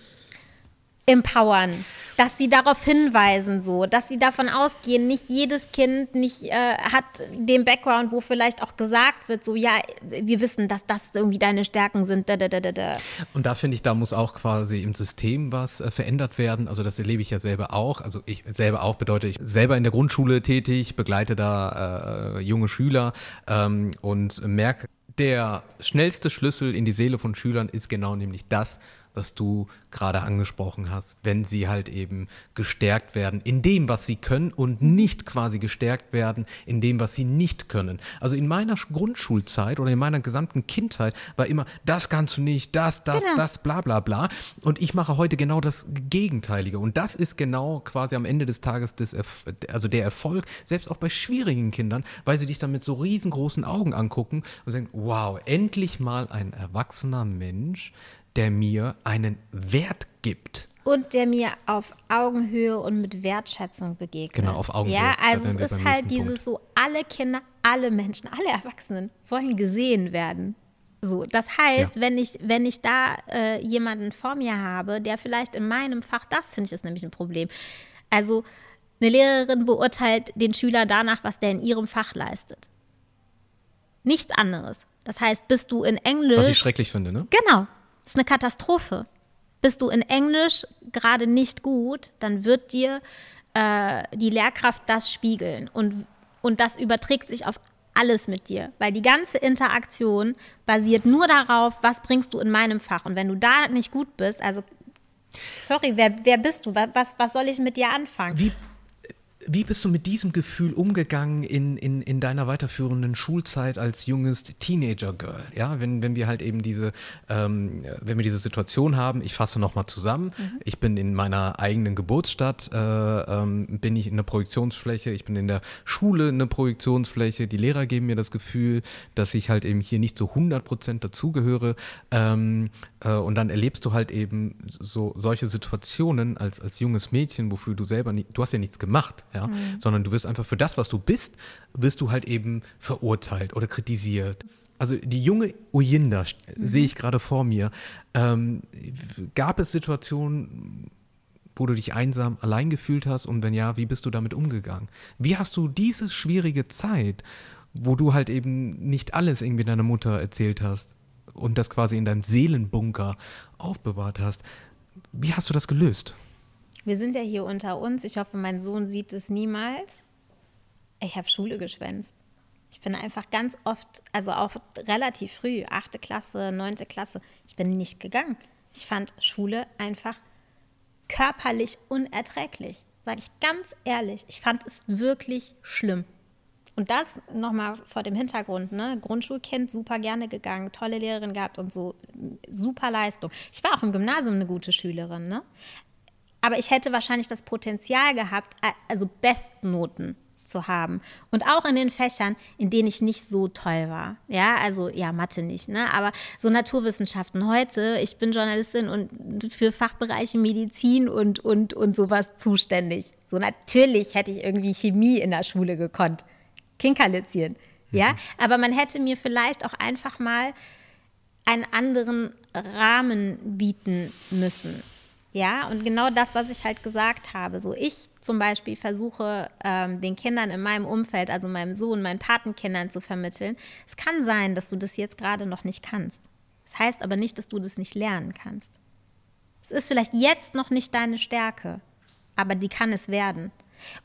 empowern, dass sie darauf hinweisen, so, dass sie davon ausgehen, nicht jedes Kind nicht äh, hat den Background, wo vielleicht auch gesagt wird, so ja, wir wissen, dass das irgendwie deine Stärken sind. Da, da, da, da. Und da finde ich, da muss auch quasi im System was äh, verändert werden. Also das erlebe ich ja selber auch. Also ich selber auch bedeutet, ich selber in der Grundschule tätig, begleite da äh, junge Schüler ähm, und merke, der schnellste Schlüssel in die Seele von Schülern ist genau nämlich das, was du gerade angesprochen hast, wenn sie halt eben gestärkt werden in dem, was sie können und nicht quasi gestärkt werden in dem, was sie nicht können. Also in meiner Grundschulzeit oder in meiner gesamten Kindheit war immer, das kannst du nicht, das, das, genau. das, bla bla bla. Und ich mache heute genau das Gegenteilige. Und das ist genau quasi am Ende des Tages des, also der Erfolg, selbst auch bei schwierigen Kindern, weil sie dich dann mit so riesengroßen Augen angucken und sagen, wow, endlich mal ein erwachsener Mensch, der mir einen Wert gibt. Und der mir auf Augenhöhe und mit Wertschätzung begegnet. Genau, auf Augenhöhe. Ja, also es ist halt dieses Punkt. so, alle Kinder, alle Menschen, alle Erwachsenen wollen gesehen werden. So, das heißt, ja. wenn ich, wenn ich da äh, jemanden vor mir habe, der vielleicht in meinem Fach, das finde ich ist nämlich ein Problem. Also eine Lehrerin beurteilt den Schüler danach, was der in ihrem Fach leistet. Nichts anderes. Das heißt, bist du in Englisch. Was ich schrecklich finde, ne? Genau. Das ist eine Katastrophe. Bist du in Englisch gerade nicht gut, dann wird dir äh, die Lehrkraft das spiegeln. Und, und das überträgt sich auf alles mit dir, weil die ganze Interaktion basiert nur darauf, was bringst du in meinem Fach. Und wenn du da nicht gut bist, also sorry, wer, wer bist du? Was, was soll ich mit dir anfangen? Wie wie bist du mit diesem Gefühl umgegangen in, in, in deiner weiterführenden Schulzeit als junges Teenager-Girl? Ja, wenn, wenn wir halt eben diese, ähm, wenn wir diese Situation haben, ich fasse nochmal zusammen, mhm. ich bin in meiner eigenen Geburtsstadt, äh, ähm, bin ich in der Projektionsfläche, ich bin in der Schule eine Projektionsfläche, die Lehrer geben mir das Gefühl, dass ich halt eben hier nicht zu 100 Prozent dazugehöre ähm, äh, und dann erlebst du halt eben so solche Situationen als, als junges Mädchen, wofür du selber, nie, du hast ja nichts gemacht, ja, mhm. sondern du wirst einfach für das, was du bist, wirst du halt eben verurteilt oder kritisiert. Also die junge Uyinda mhm. sehe ich gerade vor mir. Ähm, gab es Situationen, wo du dich einsam allein gefühlt hast und wenn ja, wie bist du damit umgegangen? Wie hast du diese schwierige Zeit, wo du halt eben nicht alles irgendwie deiner Mutter erzählt hast und das quasi in deinem Seelenbunker aufbewahrt hast, wie hast du das gelöst? Wir sind ja hier unter uns. Ich hoffe, mein Sohn sieht es niemals. Ich habe Schule geschwänzt. Ich bin einfach ganz oft, also auch relativ früh, achte Klasse, neunte Klasse, ich bin nicht gegangen. Ich fand Schule einfach körperlich unerträglich, sage ich ganz ehrlich. Ich fand es wirklich schlimm. Und das nochmal vor dem Hintergrund, ne? Grundschulkind, super gerne gegangen, tolle Lehrerin gehabt und so, super Leistung. Ich war auch im Gymnasium eine gute Schülerin, ne? Aber ich hätte wahrscheinlich das Potenzial gehabt, also Bestnoten zu haben. Und auch in den Fächern, in denen ich nicht so toll war. Ja, also ja, Mathe nicht, ne? Aber so Naturwissenschaften. Heute, ich bin Journalistin und für Fachbereiche Medizin und, und, und sowas zuständig. So natürlich hätte ich irgendwie Chemie in der Schule gekonnt. Kinkerlitzchen. Ja, mhm. aber man hätte mir vielleicht auch einfach mal einen anderen Rahmen bieten müssen. Ja, und genau das, was ich halt gesagt habe. So, ich zum Beispiel versuche ähm, den Kindern in meinem Umfeld, also meinem Sohn, meinen Patenkindern zu vermitteln. Es kann sein, dass du das jetzt gerade noch nicht kannst. Das heißt aber nicht, dass du das nicht lernen kannst. Es ist vielleicht jetzt noch nicht deine Stärke, aber die kann es werden.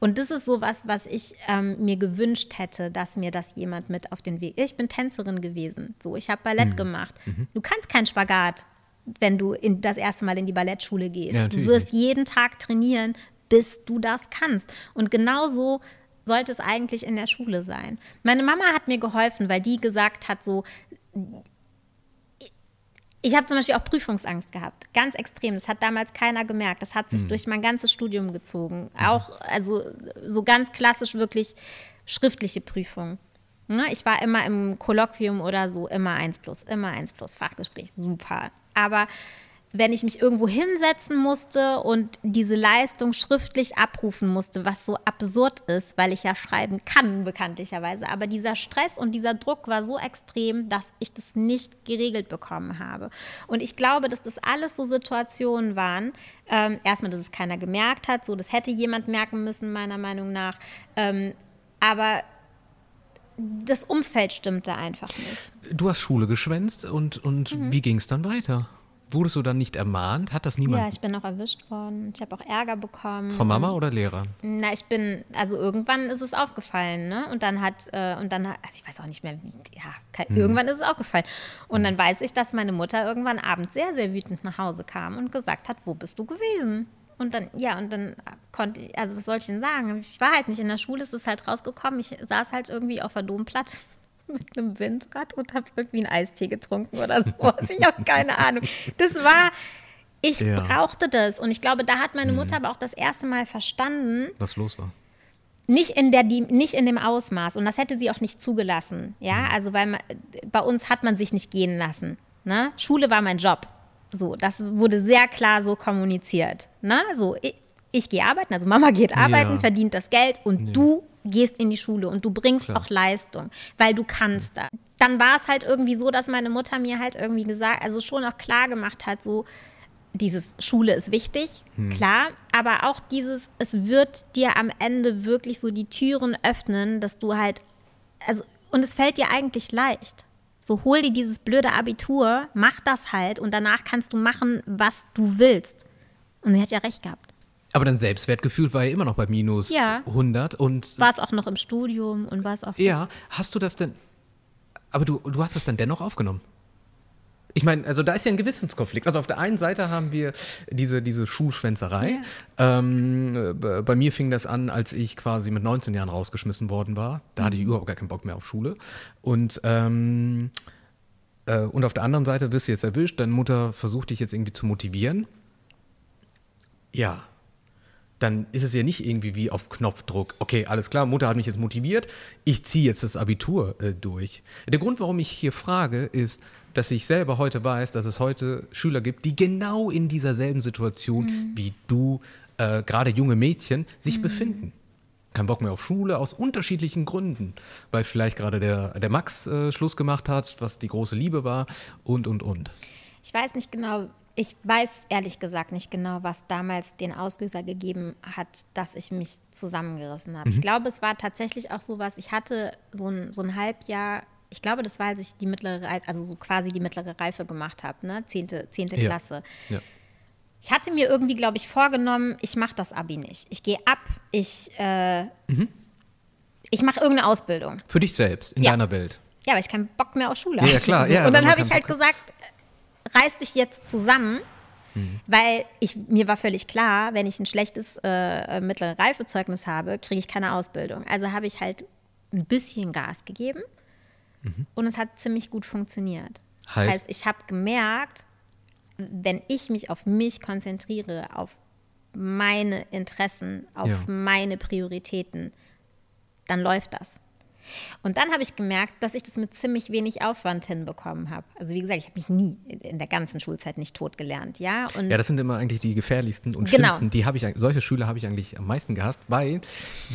Und das ist so was, was ich ähm, mir gewünscht hätte, dass mir das jemand mit auf den Weg. Ich bin Tänzerin gewesen, so ich habe Ballett mhm. gemacht. Mhm. Du kannst keinen Spagat wenn du in, das erste Mal in die Ballettschule gehst. Ja, du wirst nicht. jeden Tag trainieren, bis du das kannst. Und genauso sollte es eigentlich in der Schule sein. Meine Mama hat mir geholfen, weil die gesagt hat, so, ich habe zum Beispiel auch Prüfungsangst gehabt, ganz extrem. Das hat damals keiner gemerkt. Das hat sich mhm. durch mein ganzes Studium gezogen. Mhm. Auch, also so ganz klassisch wirklich schriftliche Prüfungen. Ne, ich war immer im Kolloquium oder so, immer eins plus, immer eins plus, Fachgespräch, super. Aber wenn ich mich irgendwo hinsetzen musste und diese Leistung schriftlich abrufen musste, was so absurd ist, weil ich ja schreiben kann, bekanntlicherweise. Aber dieser Stress und dieser Druck war so extrem, dass ich das nicht geregelt bekommen habe. Und ich glaube, dass das alles so Situationen waren. Ähm, erstmal, dass es keiner gemerkt hat, so das hätte jemand merken müssen, meiner Meinung nach. Ähm, aber das Umfeld stimmte einfach nicht. Du hast Schule geschwänzt und, und mhm. wie ging es dann weiter? Wurdest du dann nicht ermahnt? Hat das niemand? Ja, ich bin auch erwischt worden. Ich habe auch Ärger bekommen. Von Mama oder Lehrer? Na, ich bin, also irgendwann ist es aufgefallen, ne? Und dann hat, äh, und dann, also ich weiß auch nicht mehr, wie, ja, kein, hm. irgendwann ist es aufgefallen. Und hm. dann weiß ich, dass meine Mutter irgendwann abends sehr, sehr wütend nach Hause kam und gesagt hat, wo bist du gewesen? Und dann, ja, und dann konnte ich, also was soll ich denn sagen? Ich war halt nicht in der Schule, es ist halt rausgekommen. Ich saß halt irgendwie auf der Domplatte mit einem Windrad und habe irgendwie einen Eistee getrunken oder so. ich habe keine Ahnung. Das war, ich ja. brauchte das. Und ich glaube, da hat meine mhm. Mutter mhm. aber auch das erste Mal verstanden. Was los war. Nicht in, der, nicht in dem Ausmaß. Und das hätte sie auch nicht zugelassen. Ja, mhm. also weil man, bei uns hat man sich nicht gehen lassen. Ne? Schule war mein Job. So, das wurde sehr klar so kommuniziert. Ne? So, ich, ich gehe arbeiten, also Mama geht arbeiten, ja. verdient das Geld und ja. du gehst in die Schule und du bringst Klar. auch Leistung, weil du kannst da. Dann war es halt irgendwie so, dass meine Mutter mir halt irgendwie gesagt, also schon auch klar gemacht hat, so dieses Schule ist wichtig, hm. klar, aber auch dieses, es wird dir am Ende wirklich so die Türen öffnen, dass du halt, also, und es fällt dir eigentlich leicht. So hol dir dieses blöde Abitur, mach das halt und danach kannst du machen, was du willst. Und sie hat ja recht gehabt. Aber dein Selbstwertgefühl war ja immer noch bei minus ja. 100 und. War es auch noch im Studium und war es auch. Ja, hast du das denn. Aber du, du hast das dann dennoch aufgenommen? Ich meine, also da ist ja ein Gewissenskonflikt. Also auf der einen Seite haben wir diese, diese Schulschwänzerei. Ja. Ähm, bei mir fing das an, als ich quasi mit 19 Jahren rausgeschmissen worden war. Da hatte ich mhm. überhaupt gar keinen Bock mehr auf Schule. Und, ähm, äh, und auf der anderen Seite wirst du jetzt erwischt, deine Mutter versucht dich jetzt irgendwie zu motivieren. Ja, dann ist es ja nicht irgendwie wie auf Knopfdruck. Okay, alles klar, Mutter hat mich jetzt motiviert, ich ziehe jetzt das Abitur äh, durch. Der Grund, warum ich hier frage, ist, dass ich selber heute weiß, dass es heute Schüler gibt, die genau in dieser selben Situation mhm. wie du, äh, gerade junge Mädchen, sich mhm. befinden. Kein Bock mehr auf Schule aus unterschiedlichen Gründen, weil vielleicht gerade der, der Max äh, Schluss gemacht hat, was die große Liebe war und, und, und. Ich weiß nicht genau, ich weiß ehrlich gesagt nicht genau, was damals den Auslöser gegeben hat, dass ich mich zusammengerissen habe. Mhm. Ich glaube, es war tatsächlich auch so was, ich hatte so ein, so ein Halbjahr, ich glaube, das war, als ich die mittlere Reife, also so quasi die mittlere Reife gemacht habe, ne? Zehnte, zehnte ja. Klasse. Ja. Ich hatte mir irgendwie, glaube ich, vorgenommen, ich mache das Abi nicht. Ich gehe ab, ich, äh, mhm. ich mache irgendeine Ausbildung. Für dich selbst, in ja. deiner Welt. Ja, weil ich keinen Bock mehr auf Schule habe. Ja, klar. So. Ja, und dann habe ich halt gesagt, reiß dich jetzt zusammen, mhm. weil ich, mir war völlig klar, wenn ich ein schlechtes äh, mittlere Reifezeugnis habe, kriege ich keine Ausbildung. Also habe ich halt ein bisschen Gas gegeben mhm. und es hat ziemlich gut funktioniert. Heißt, heißt ich habe gemerkt, wenn ich mich auf mich konzentriere, auf meine Interessen, auf ja. meine Prioritäten, dann läuft das. Und dann habe ich gemerkt, dass ich das mit ziemlich wenig Aufwand hinbekommen habe. Also wie gesagt, ich habe mich nie in der ganzen Schulzeit nicht tot gelernt, ja. Und ja, das sind immer eigentlich die gefährlichsten und genau. schlimmsten. Die habe ich, solche Schüler habe ich eigentlich am meisten gehasst, weil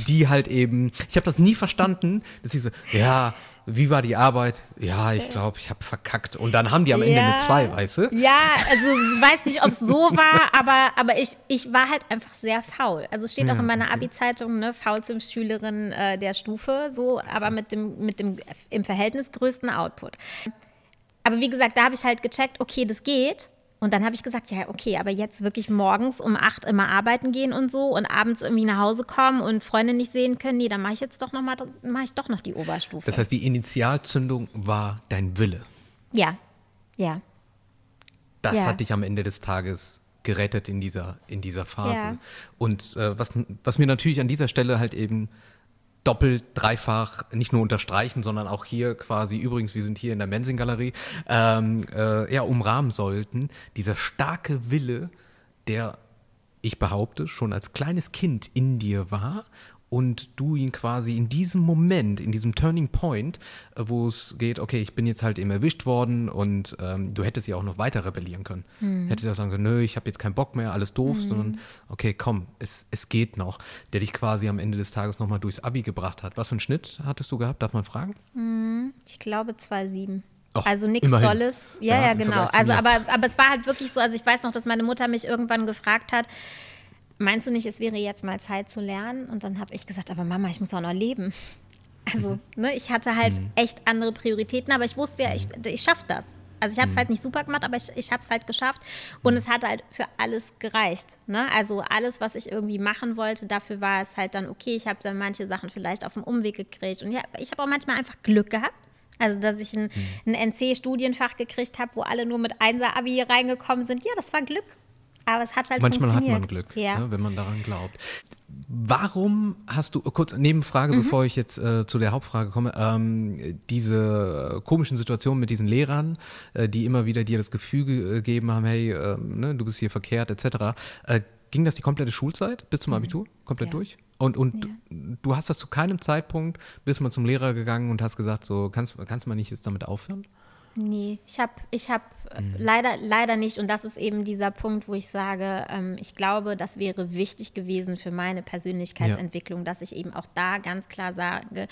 die halt eben, ich habe das nie verstanden, dass sie so, ja, wie war die Arbeit? Ja, ich glaube, ich habe verkackt. Und dann haben die am Ende ja, eine 2, weißt du? Ja, also ich weiß nicht, ob es so war, aber, aber ich, ich war halt einfach sehr faul. Also es steht ja, auch in meiner okay. Abi-Zeitung, ne, faulste Schülerin äh, der Stufe, so, aber mit dem, mit dem im Verhältnis größten Output. Aber wie gesagt, da habe ich halt gecheckt, okay, das geht. Und dann habe ich gesagt, ja, okay, aber jetzt wirklich morgens um acht immer arbeiten gehen und so und abends irgendwie nach Hause kommen und Freunde nicht sehen können, nee, dann mache ich jetzt doch noch mal, mache ich doch noch die Oberstufe. Das heißt, die Initialzündung war dein Wille. Ja, ja. Das ja. hat dich am Ende des Tages gerettet in dieser, in dieser Phase. Ja. Und äh, was, was mir natürlich an dieser Stelle halt eben doppelt, dreifach nicht nur unterstreichen, sondern auch hier quasi, übrigens, wir sind hier in der Mensing-Galerie, ähm, äh, ja, umrahmen sollten. Dieser starke Wille, der, ich behaupte, schon als kleines Kind in dir war und du ihn quasi in diesem Moment, in diesem Turning Point, äh, wo es geht, okay, ich bin jetzt halt eben erwischt worden und ähm, du hättest ja auch noch weiter rebellieren können. Mhm. Hättest ja auch sagen können, nö, ich habe jetzt keinen Bock mehr, alles doof, mhm. sondern okay, komm, es, es geht noch. Der dich quasi am Ende des Tages nochmal durchs Abi gebracht hat. Was für einen Schnitt hattest du gehabt, darf man fragen? Mhm. Ich glaube 2,7. Also nichts Dolles. Ja, ja, ja genau. Also, aber, aber es war halt wirklich so, also ich weiß noch, dass meine Mutter mich irgendwann gefragt hat, meinst du nicht, es wäre jetzt mal Zeit zu lernen? Und dann habe ich gesagt, aber Mama, ich muss auch noch leben. Also, mhm. ne, ich hatte halt mhm. echt andere Prioritäten, aber ich wusste ja, ich, ich schaffe das. Also ich habe es mhm. halt nicht super gemacht, aber ich, ich habe es halt geschafft und mhm. es hat halt für alles gereicht. Ne? Also alles, was ich irgendwie machen wollte, dafür war es halt dann okay. Ich habe dann manche Sachen vielleicht auf dem Umweg gekriegt und ja, ich habe auch manchmal einfach Glück gehabt. Also dass ich ein, mhm. ein NC-Studienfach gekriegt habe, wo alle nur mit Einser-Abi reingekommen sind. Ja, das war Glück. Aber es hat halt Manchmal hat man Glück, ja. ne, wenn man daran glaubt. Warum hast du, kurz Nebenfrage, mhm. bevor ich jetzt äh, zu der Hauptfrage komme, ähm, diese komischen Situationen mit diesen Lehrern, äh, die immer wieder dir das Gefühl gegeben haben, hey, äh, ne, du bist hier verkehrt, etc. Äh, ging das die komplette Schulzeit bis zum mhm. Abitur? Komplett ja. durch? Und, und ja. du hast das zu keinem Zeitpunkt, bist mal zum Lehrer gegangen und hast gesagt, so, kannst, kannst du mal nicht jetzt damit aufhören? Nee, ich habe ich hab äh, mhm. leider, leider nicht. Und das ist eben dieser Punkt, wo ich sage, ähm, ich glaube, das wäre wichtig gewesen für meine Persönlichkeitsentwicklung, ja. dass ich eben auch da ganz klar sage,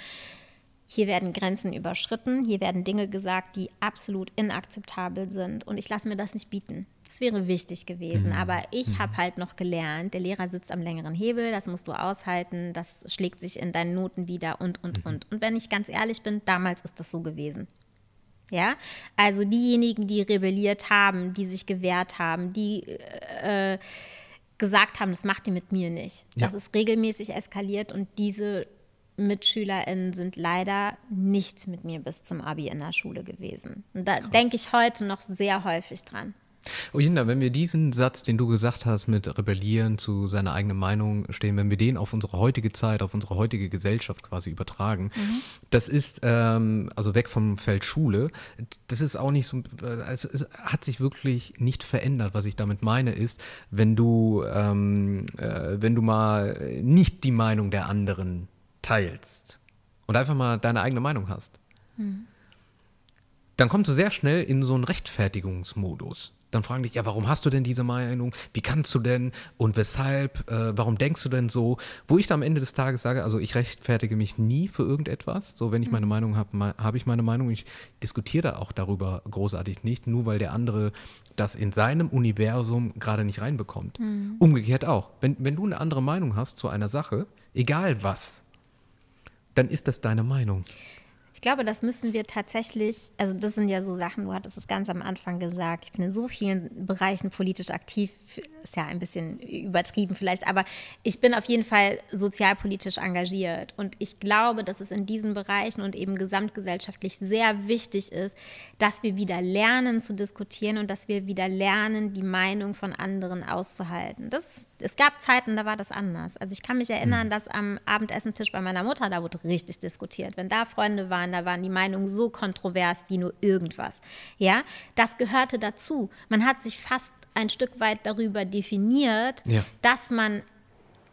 hier werden Grenzen überschritten, hier werden Dinge gesagt, die absolut inakzeptabel sind. Und ich lasse mir das nicht bieten. Das wäre wichtig gewesen. Mhm. Aber ich mhm. habe halt noch gelernt, der Lehrer sitzt am längeren Hebel, das musst du aushalten, das schlägt sich in deinen Noten wieder und, und, mhm. und. Und wenn ich ganz ehrlich bin, damals ist das so gewesen. Ja, also diejenigen, die rebelliert haben, die sich gewehrt haben, die äh, gesagt haben, das macht ihr mit mir nicht. Ja. Das ist regelmäßig eskaliert und diese MitschülerInnen sind leider nicht mit mir bis zum Abi in der Schule gewesen. Und da denke ich heute noch sehr häufig dran. Oh Jinda, wenn wir diesen Satz, den du gesagt hast, mit Rebellieren zu seiner eigenen Meinung stehen, wenn wir den auf unsere heutige Zeit, auf unsere heutige Gesellschaft quasi übertragen, mhm. das ist, ähm, also weg vom Feld Schule, das ist auch nicht so, also es hat sich wirklich nicht verändert. Was ich damit meine ist, wenn du, ähm, äh, wenn du mal nicht die Meinung der anderen teilst und einfach mal deine eigene Meinung hast, mhm. dann kommst du sehr schnell in so einen Rechtfertigungsmodus dann fragen dich, ja, warum hast du denn diese Meinung? Wie kannst du denn und weshalb? Äh, warum denkst du denn so? Wo ich da am Ende des Tages sage, also ich rechtfertige mich nie für irgendetwas. So, wenn ich meine mhm. Meinung habe, habe ich meine Meinung. Ich diskutiere da auch darüber großartig nicht, nur weil der andere das in seinem Universum gerade nicht reinbekommt. Mhm. Umgekehrt auch. Wenn, wenn du eine andere Meinung hast zu einer Sache, egal was, dann ist das deine Meinung. Ich glaube, das müssen wir tatsächlich, also das sind ja so Sachen, du hattest es ganz am Anfang gesagt, ich bin in so vielen Bereichen politisch aktiv, ist ja ein bisschen übertrieben vielleicht, aber ich bin auf jeden Fall sozialpolitisch engagiert und ich glaube, dass es in diesen Bereichen und eben gesamtgesellschaftlich sehr wichtig ist, dass wir wieder lernen zu diskutieren und dass wir wieder lernen, die Meinung von anderen auszuhalten. Das, es gab Zeiten, da war das anders. Also ich kann mich erinnern, mhm. dass am Abendessentisch bei meiner Mutter, da wurde richtig diskutiert. Wenn da Freunde waren, waren, da waren die Meinungen so kontrovers wie nur irgendwas. Ja, das gehörte dazu. Man hat sich fast ein Stück weit darüber definiert, ja. dass man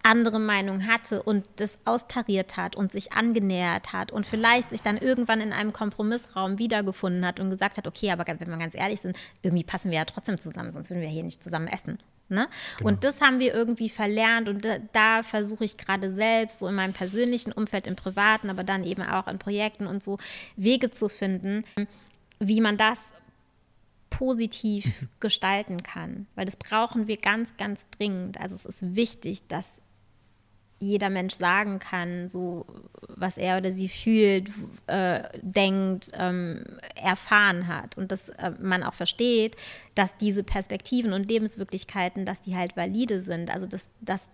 andere Meinung hatte und das austariert hat und sich angenähert hat und vielleicht sich dann irgendwann in einem Kompromissraum wiedergefunden hat und gesagt hat, okay, aber wenn wir ganz ehrlich sind, irgendwie passen wir ja trotzdem zusammen, sonst würden wir hier nicht zusammen essen. Ne? Genau. Und das haben wir irgendwie verlernt und da, da versuche ich gerade selbst, so in meinem persönlichen Umfeld, im Privaten, aber dann eben auch in Projekten und so, Wege zu finden, wie man das positiv gestalten kann. Weil das brauchen wir ganz, ganz dringend. Also es ist wichtig, dass jeder Mensch sagen kann, so was er oder sie fühlt, äh, denkt, ähm, erfahren hat. Und dass äh, man auch versteht, dass diese Perspektiven und Lebenswirklichkeiten, dass die halt valide sind. Also dass, dass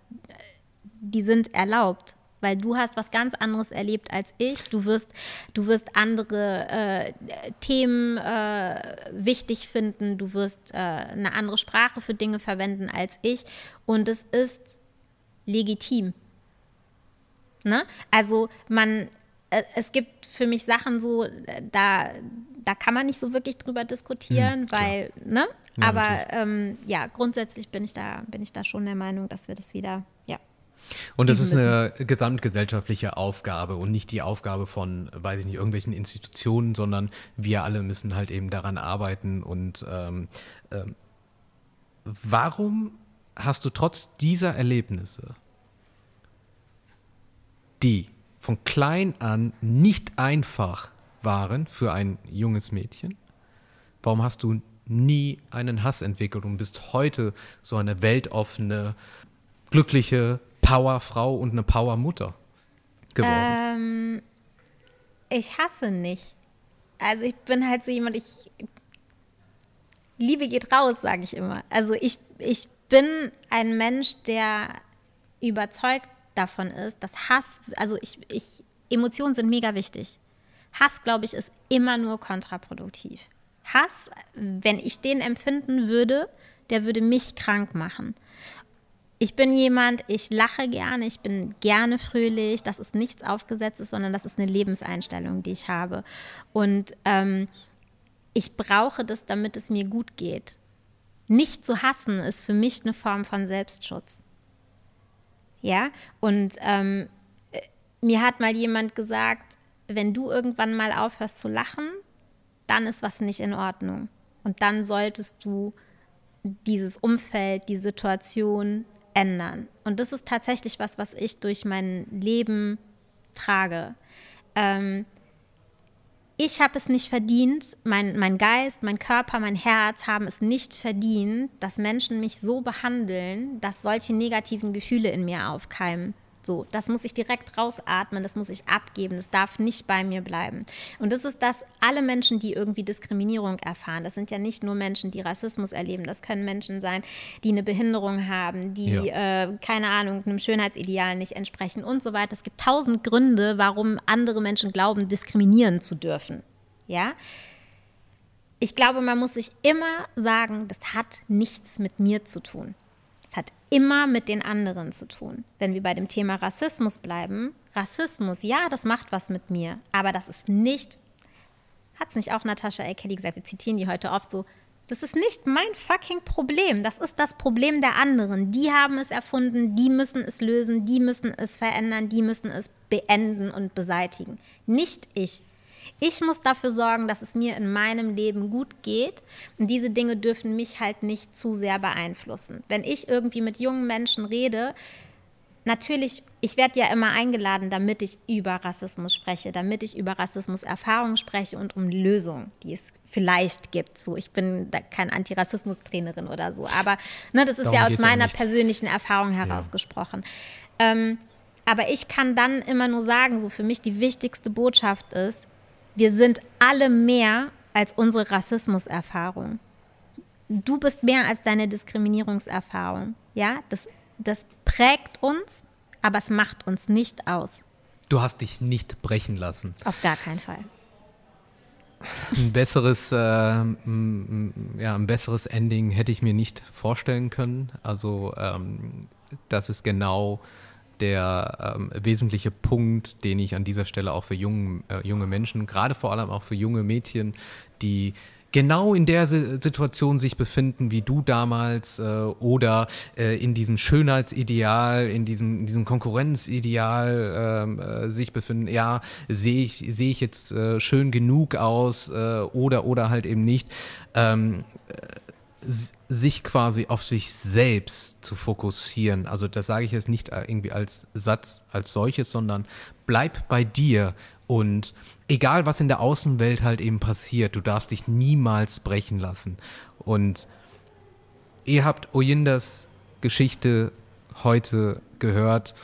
die sind erlaubt. Weil du hast was ganz anderes erlebt als ich. Du wirst, du wirst andere äh, Themen äh, wichtig finden. Du wirst äh, eine andere Sprache für Dinge verwenden als ich. Und es ist legitim. Ne? Also man, äh, es gibt für mich Sachen so, da, da kann man nicht so wirklich drüber diskutieren, mhm, weil, ne? Ja, Aber ähm, ja, grundsätzlich bin ich da, bin ich da schon der Meinung, dass wir das wieder, ja. Und das ist eine gesamtgesellschaftliche Aufgabe und nicht die Aufgabe von, weiß ich nicht, irgendwelchen Institutionen, sondern wir alle müssen halt eben daran arbeiten. Und ähm, ähm, warum hast du trotz dieser Erlebnisse, die von klein an nicht einfach waren für ein junges Mädchen, warum hast du nie einen Hass entwickelt und bist heute so eine weltoffene, glückliche Powerfrau und eine Powermutter geworden? Ähm, ich hasse nicht. Also ich bin halt so jemand, ich Liebe geht raus, sage ich immer. Also ich, ich bin ein Mensch, der überzeugt davon ist, dass Hass, also ich, ich Emotionen sind mega wichtig. Hass, glaube ich, ist immer nur kontraproduktiv. Hass, wenn ich den empfinden würde, der würde mich krank machen. Ich bin jemand, ich lache gerne, ich bin gerne fröhlich, das ist nichts Aufgesetztes, sondern das ist eine Lebenseinstellung, die ich habe. Und ähm, ich brauche das, damit es mir gut geht. Nicht zu hassen ist für mich eine Form von Selbstschutz. Ja, und ähm, mir hat mal jemand gesagt, wenn du irgendwann mal aufhörst zu lachen, dann ist was nicht in Ordnung. Und dann solltest du dieses Umfeld, die Situation ändern. Und das ist tatsächlich was, was ich durch mein Leben trage. Ähm, ich habe es nicht verdient, mein, mein Geist, mein Körper, mein Herz haben es nicht verdient, dass Menschen mich so behandeln, dass solche negativen Gefühle in mir aufkeimen. So, das muss ich direkt rausatmen, das muss ich abgeben, das darf nicht bei mir bleiben. Und das ist das, alle Menschen, die irgendwie Diskriminierung erfahren, das sind ja nicht nur Menschen, die Rassismus erleben, das können Menschen sein, die eine Behinderung haben, die, ja. äh, keine Ahnung, einem Schönheitsideal nicht entsprechen und so weiter. Es gibt tausend Gründe, warum andere Menschen glauben, diskriminieren zu dürfen. Ja? Ich glaube, man muss sich immer sagen, das hat nichts mit mir zu tun. Immer mit den anderen zu tun. Wenn wir bei dem Thema Rassismus bleiben, Rassismus, ja, das macht was mit mir, aber das ist nicht, hat es nicht auch Natascha A. Kelly gesagt, wir zitieren die heute oft so, das ist nicht mein fucking Problem. Das ist das Problem der anderen. Die haben es erfunden, die müssen es lösen, die müssen es verändern, die müssen es beenden und beseitigen. Nicht ich. Ich muss dafür sorgen, dass es mir in meinem Leben gut geht. Und diese Dinge dürfen mich halt nicht zu sehr beeinflussen. Wenn ich irgendwie mit jungen Menschen rede, natürlich, ich werde ja immer eingeladen, damit ich über Rassismus spreche, damit ich über Rassismus-Erfahrungen spreche und um Lösungen, die es vielleicht gibt. So, ich bin da kein Antirassismus-Trainerin oder so, aber ne, das ist Darum ja aus meiner persönlichen Erfahrung herausgesprochen. Ja. Ähm, aber ich kann dann immer nur sagen, so für mich die wichtigste Botschaft ist, wir sind alle mehr als unsere Rassismuserfahrung. Du bist mehr als deine Diskriminierungserfahrung. Ja, das, das prägt uns, aber es macht uns nicht aus. Du hast dich nicht brechen lassen. Auf gar keinen Fall. Ein besseres, äh, ja, ein besseres Ending hätte ich mir nicht vorstellen können. Also ähm, das ist genau der ähm, wesentliche Punkt, den ich an dieser Stelle auch für jungen, äh, junge Menschen, gerade vor allem auch für junge Mädchen, die genau in der Situation sich befinden wie du damals äh, oder äh, in diesem Schönheitsideal, in diesem, in diesem Konkurrenzideal ähm, äh, sich befinden, ja, sehe ich, seh ich jetzt äh, schön genug aus äh, oder, oder halt eben nicht. Ähm, sich quasi auf sich selbst zu fokussieren. Also das sage ich jetzt nicht äh, irgendwie als Satz als solches, sondern bleib bei dir und egal was in der Außenwelt halt eben passiert, du darfst dich niemals brechen lassen. Und ihr habt Oyindas Geschichte heute gehört.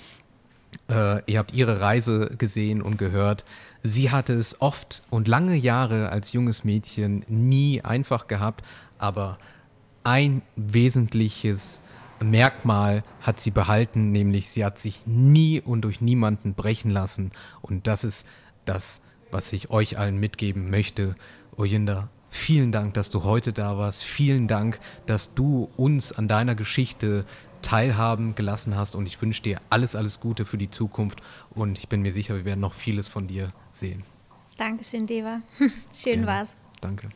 Äh, ihr habt ihre Reise gesehen und gehört. Sie hatte es oft und lange Jahre als junges Mädchen nie einfach gehabt, aber ein wesentliches Merkmal hat sie behalten, nämlich sie hat sich nie und durch niemanden brechen lassen. Und das ist das, was ich euch allen mitgeben möchte. Oyinda, vielen Dank, dass du heute da warst. Vielen Dank, dass du uns an deiner Geschichte teilhaben gelassen hast. Und ich wünsche dir alles, alles Gute für die Zukunft. Und ich bin mir sicher, wir werden noch vieles von dir sehen. Dankeschön, Deva. Schön Gerne. war's. Danke.